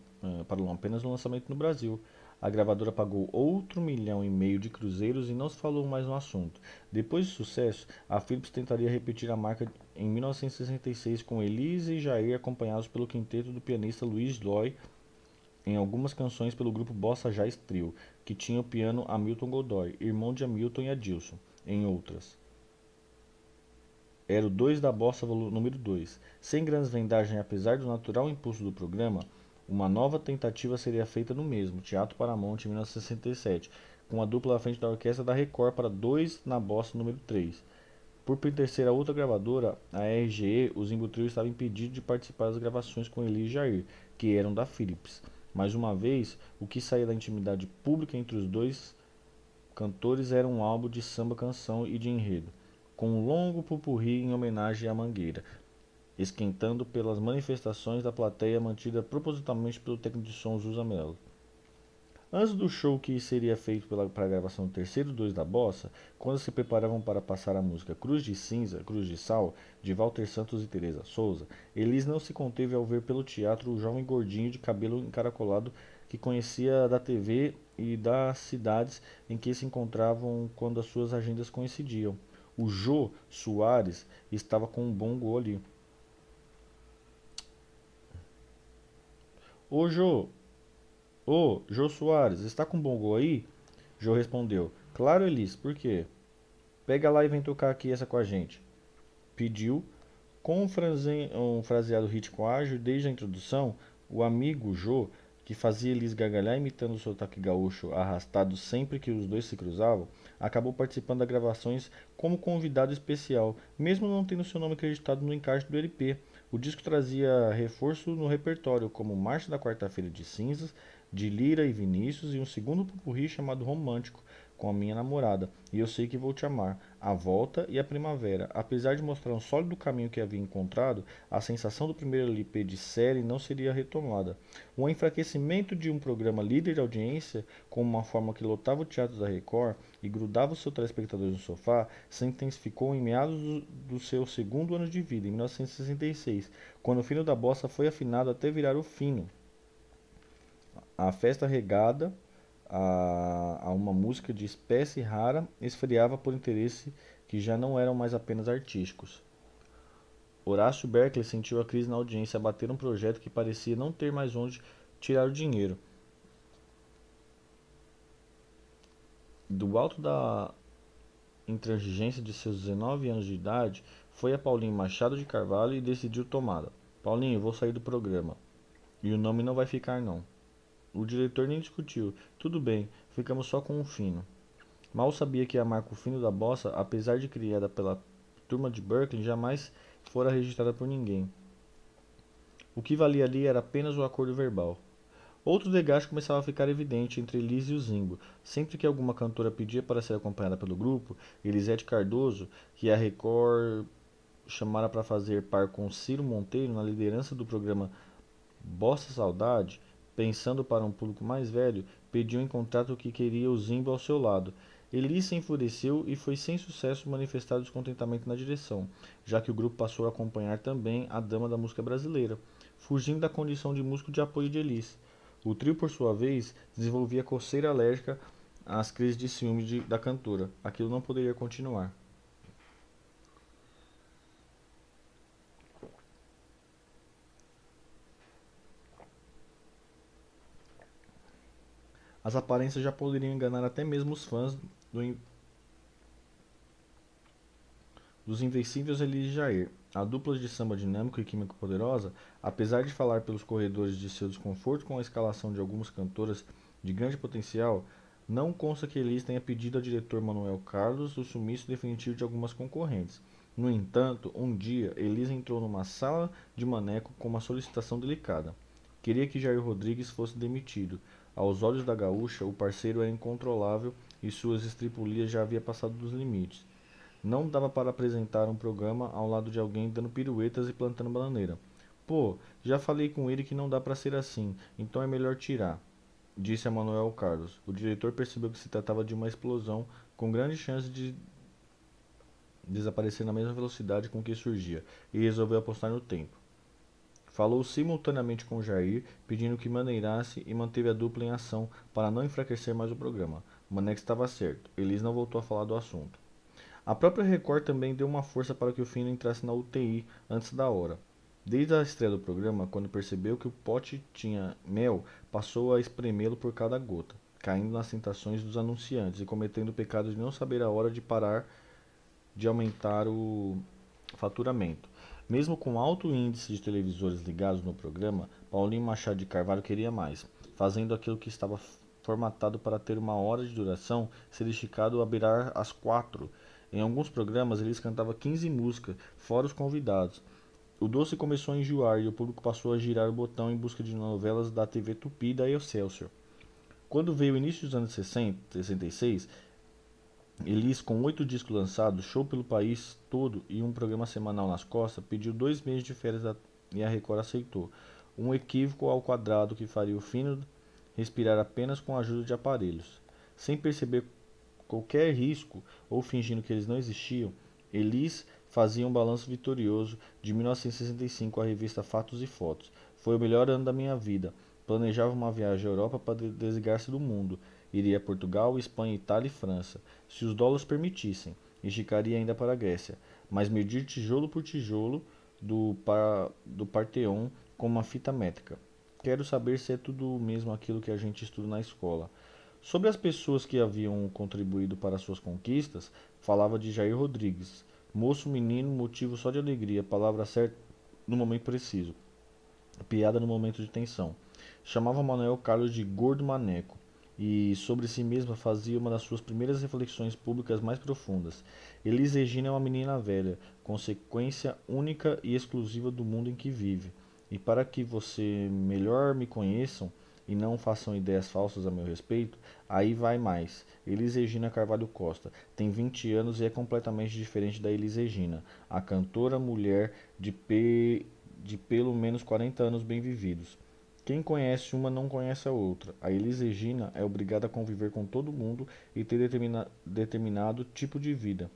para apenas o lançamento no Brasil. A gravadora pagou outro milhão e meio de cruzeiros e não se falou mais no assunto. Depois de sucesso, a Philips tentaria repetir a marca em 1966 com Elise e Jair acompanhados pelo quinteto do pianista Luiz Loy em algumas canções pelo grupo Bossa Jazz Trio, que tinha o piano Hamilton Godoy, irmão de Hamilton e Adilson, em outras. Era o 2 da bossa número 2. Sem grandes vendagens, apesar do natural impulso do programa, uma nova tentativa seria feita no mesmo, Teatro Paramount, em 1967, com a dupla à frente da orquestra da Record para 2 na bossa número 3. Por pertencer a outra gravadora, a RGE, o Zimbo Trio estava impedido de participar das gravações com Eli e Jair, que eram da Philips. Mais uma vez, o que saía da intimidade pública entre os dois cantores era um álbum de samba canção e de enredo com um longo pupurri em homenagem à Mangueira, esquentando pelas manifestações da plateia mantida propositalmente pelo técnico de som Zusa Melo. Antes do show que seria feito pela, para a gravação do terceiro dois da Bossa, quando se preparavam para passar a música Cruz de Cinza, Cruz de Sal, de Walter Santos e Teresa Souza, Elis não se conteve ao ver pelo teatro o jovem gordinho de cabelo encaracolado que conhecia da TV e das cidades em que se encontravam quando as suas agendas coincidiam. O Jô Soares estava com um bom gol ali. Ô Jô, ô Jô Soares, está com um bom gol aí? Jô respondeu. Claro, Elis, por quê? Pega lá e vem tocar aqui essa com a gente. Pediu. Com um, frase... fraseado ritmo ágil desde a introdução, o amigo Jô, que fazia Elis gargalhar imitando o sotaque gaúcho arrastado sempre que os dois se cruzavam, acabou participando das gravações como convidado especial, mesmo não tendo seu nome acreditado no encarte do LP. O disco trazia reforço no repertório, como Marcha da Quarta-feira de Cinzas, de Lira e Vinícius, e um segundo pupurri chamado Romântico, com a minha namorada, e eu sei que vou te amar, a volta e a primavera. Apesar de mostrar um sólido caminho que havia encontrado, a sensação do primeiro LP de série não seria retomada. O enfraquecimento de um programa líder de audiência, com uma forma que lotava o teatro da Record e grudava os seus telespectadores no sofá, se intensificou em meados do, do seu segundo ano de vida, em 1966, quando o fino da bossa foi afinado até virar o fino. A festa regada a, a uma música de espécie rara esfriava por interesse que já não eram mais apenas artísticos. Horácio Berkeley sentiu a crise na audiência abater um projeto que parecia não ter mais onde tirar o dinheiro. Do alto da intransigência de seus 19 anos de idade, foi a Paulinho Machado de Carvalho e decidiu tomá-la. Paulinho, vou sair do programa. E o nome não vai ficar não. O diretor nem discutiu. Tudo bem, ficamos só com o fino. Mal sabia que a marca fino da bossa, apesar de criada pela turma de Berkeley, jamais fora registrada por ninguém. O que valia ali era apenas o acordo verbal. Outro desgaste começava a ficar evidente entre Elise e o Zimbo. Sempre que alguma cantora pedia para ser acompanhada pelo grupo, Elisete Cardoso, que a Record chamara para fazer par com Ciro Monteiro na liderança do programa Bossa Saudade, pensando para um público mais velho, pediu em contrato que queria o Zimbo ao seu lado. Elise se enfureceu e foi sem sucesso manifestar descontentamento na direção, já que o grupo passou a acompanhar também a dama da música brasileira, fugindo da condição de músico de apoio de Elise. O trio, por sua vez, desenvolvia coceira alérgica às crises de ciúme de, da cantora. Aquilo não poderia continuar. As aparências já poderiam enganar até mesmo os fãs do, dos Invencíveis Elis Jair. A dupla de samba dinâmico e químico poderosa, apesar de falar pelos corredores de seu desconforto com a escalação de algumas cantoras de grande potencial, não consta que Elis tenha pedido ao diretor Manuel Carlos o sumiço definitivo de algumas concorrentes. No entanto, um dia, Elis entrou numa sala de maneco com uma solicitação delicada. Queria que Jair Rodrigues fosse demitido. Aos olhos da gaúcha, o parceiro era incontrolável e suas estripulias já havia passado dos limites. Não dava para apresentar um programa ao lado de alguém dando piruetas e plantando bananeira. Pô, já falei com ele que não dá para ser assim, então é melhor tirar, disse a Manuel Carlos. O diretor percebeu que se tratava de uma explosão com grande chance de desaparecer na mesma velocidade com que surgia e resolveu apostar no tempo. Falou simultaneamente com Jair, pedindo que maneirasse e manteve a dupla em ação para não enfraquecer mais o programa. Manex estava certo, Elis não voltou a falar do assunto. A própria Record também deu uma força para que o Fino entrasse na UTI antes da hora. Desde a estreia do programa, quando percebeu que o pote tinha mel, passou a espremê-lo por cada gota, caindo nas tentações dos anunciantes e cometendo o pecado de não saber a hora de parar de aumentar o faturamento. Mesmo com alto índice de televisores ligados no programa, Paulinho Machado de Carvalho queria mais, fazendo aquilo que estava formatado para ter uma hora de duração ser esticado a beirar as quatro em alguns programas eles cantavam 15 músicas, fora os convidados. O doce começou a enjoar e o público passou a girar o botão em busca de novelas da TV Tupi e da Excelsior. Quando veio o início dos anos 60, 66, Elis, com oito discos lançados, show pelo país todo e um programa semanal nas costas, pediu dois meses de férias e a Record aceitou. Um equívoco ao quadrado que faria o fino respirar apenas com a ajuda de aparelhos. Sem perceber qualquer risco ou fingindo que eles não existiam, Elis fazia um balanço vitorioso de 1965 à revista Fatos e Fotos. Foi o melhor ano da minha vida. Planejava uma viagem à Europa para desligar-se do mundo. Iria a Portugal, Espanha, Itália e França, se os dólares permitissem, e esticaria ainda para a Grécia, mas medir tijolo por tijolo do, par, do Parteon com uma fita métrica. Quero saber se é tudo mesmo aquilo que a gente estuda na escola. Sobre as pessoas que haviam contribuído para suas conquistas, falava de Jair Rodrigues. Moço, menino, motivo só de alegria, palavra certa no momento preciso. Piada no momento de tensão. Chamava Manuel Carlos de gordo maneco e sobre si mesma fazia uma das suas primeiras reflexões públicas mais profundas. Elis Regina é uma menina velha, consequência única e exclusiva do mundo em que vive. E para que você melhor me conheçam, e não façam ideias falsas a meu respeito, aí vai mais. Elis Regina Carvalho Costa tem 20 anos e é completamente diferente da Elis Regina, a cantora mulher de, pe... de pelo menos 40 anos bem vividos. Quem conhece uma não conhece a outra. A Elis Regina é obrigada a conviver com todo mundo e ter determina... determinado tipo de vida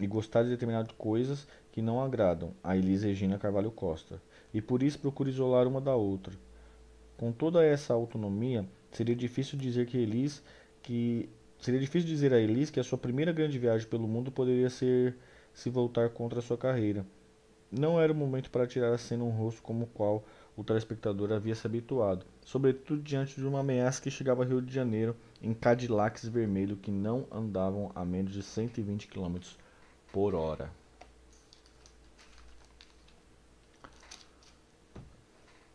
e gostar de determinadas coisas que não agradam a Elis Regina Carvalho Costa. E por isso procura isolar uma da outra Com toda essa autonomia, seria difícil dizer que Elis que seria difícil dizer a Elis que a sua primeira grande viagem pelo mundo poderia ser se voltar contra a sua carreira. Não era o momento para tirar a cena um rosto como o qual o telespectador havia se habituado, sobretudo diante de uma ameaça que chegava a Rio de Janeiro em Cadillacs vermelho que não andavam a menos de 120 km por hora.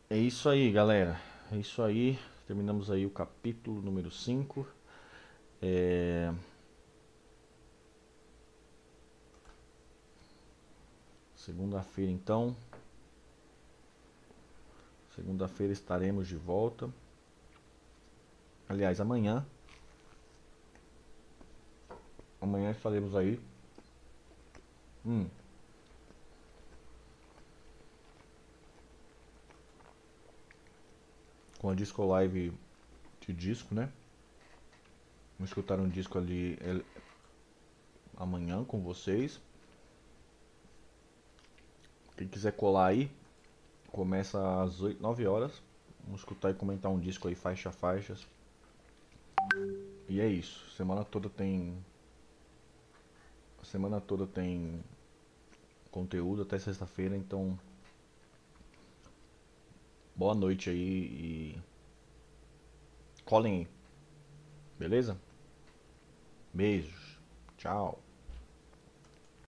É isso aí, galera. É isso aí. Terminamos aí o capítulo número 5. É... Segunda-feira, então. Segunda-feira estaremos de volta. Aliás, amanhã. Amanhã estaremos aí. Hum. Com a disco live de disco, né? Vamos escutar um disco ali é, amanhã com vocês. Quem quiser colar aí, começa às 8, 9 horas. Vamos escutar e comentar um disco aí, faixa a faixas. E é isso. Semana toda tem. Semana toda tem conteúdo até sexta-feira, então. Boa noite aí e. Colhem aí. Beleza? Beijos. Tchau.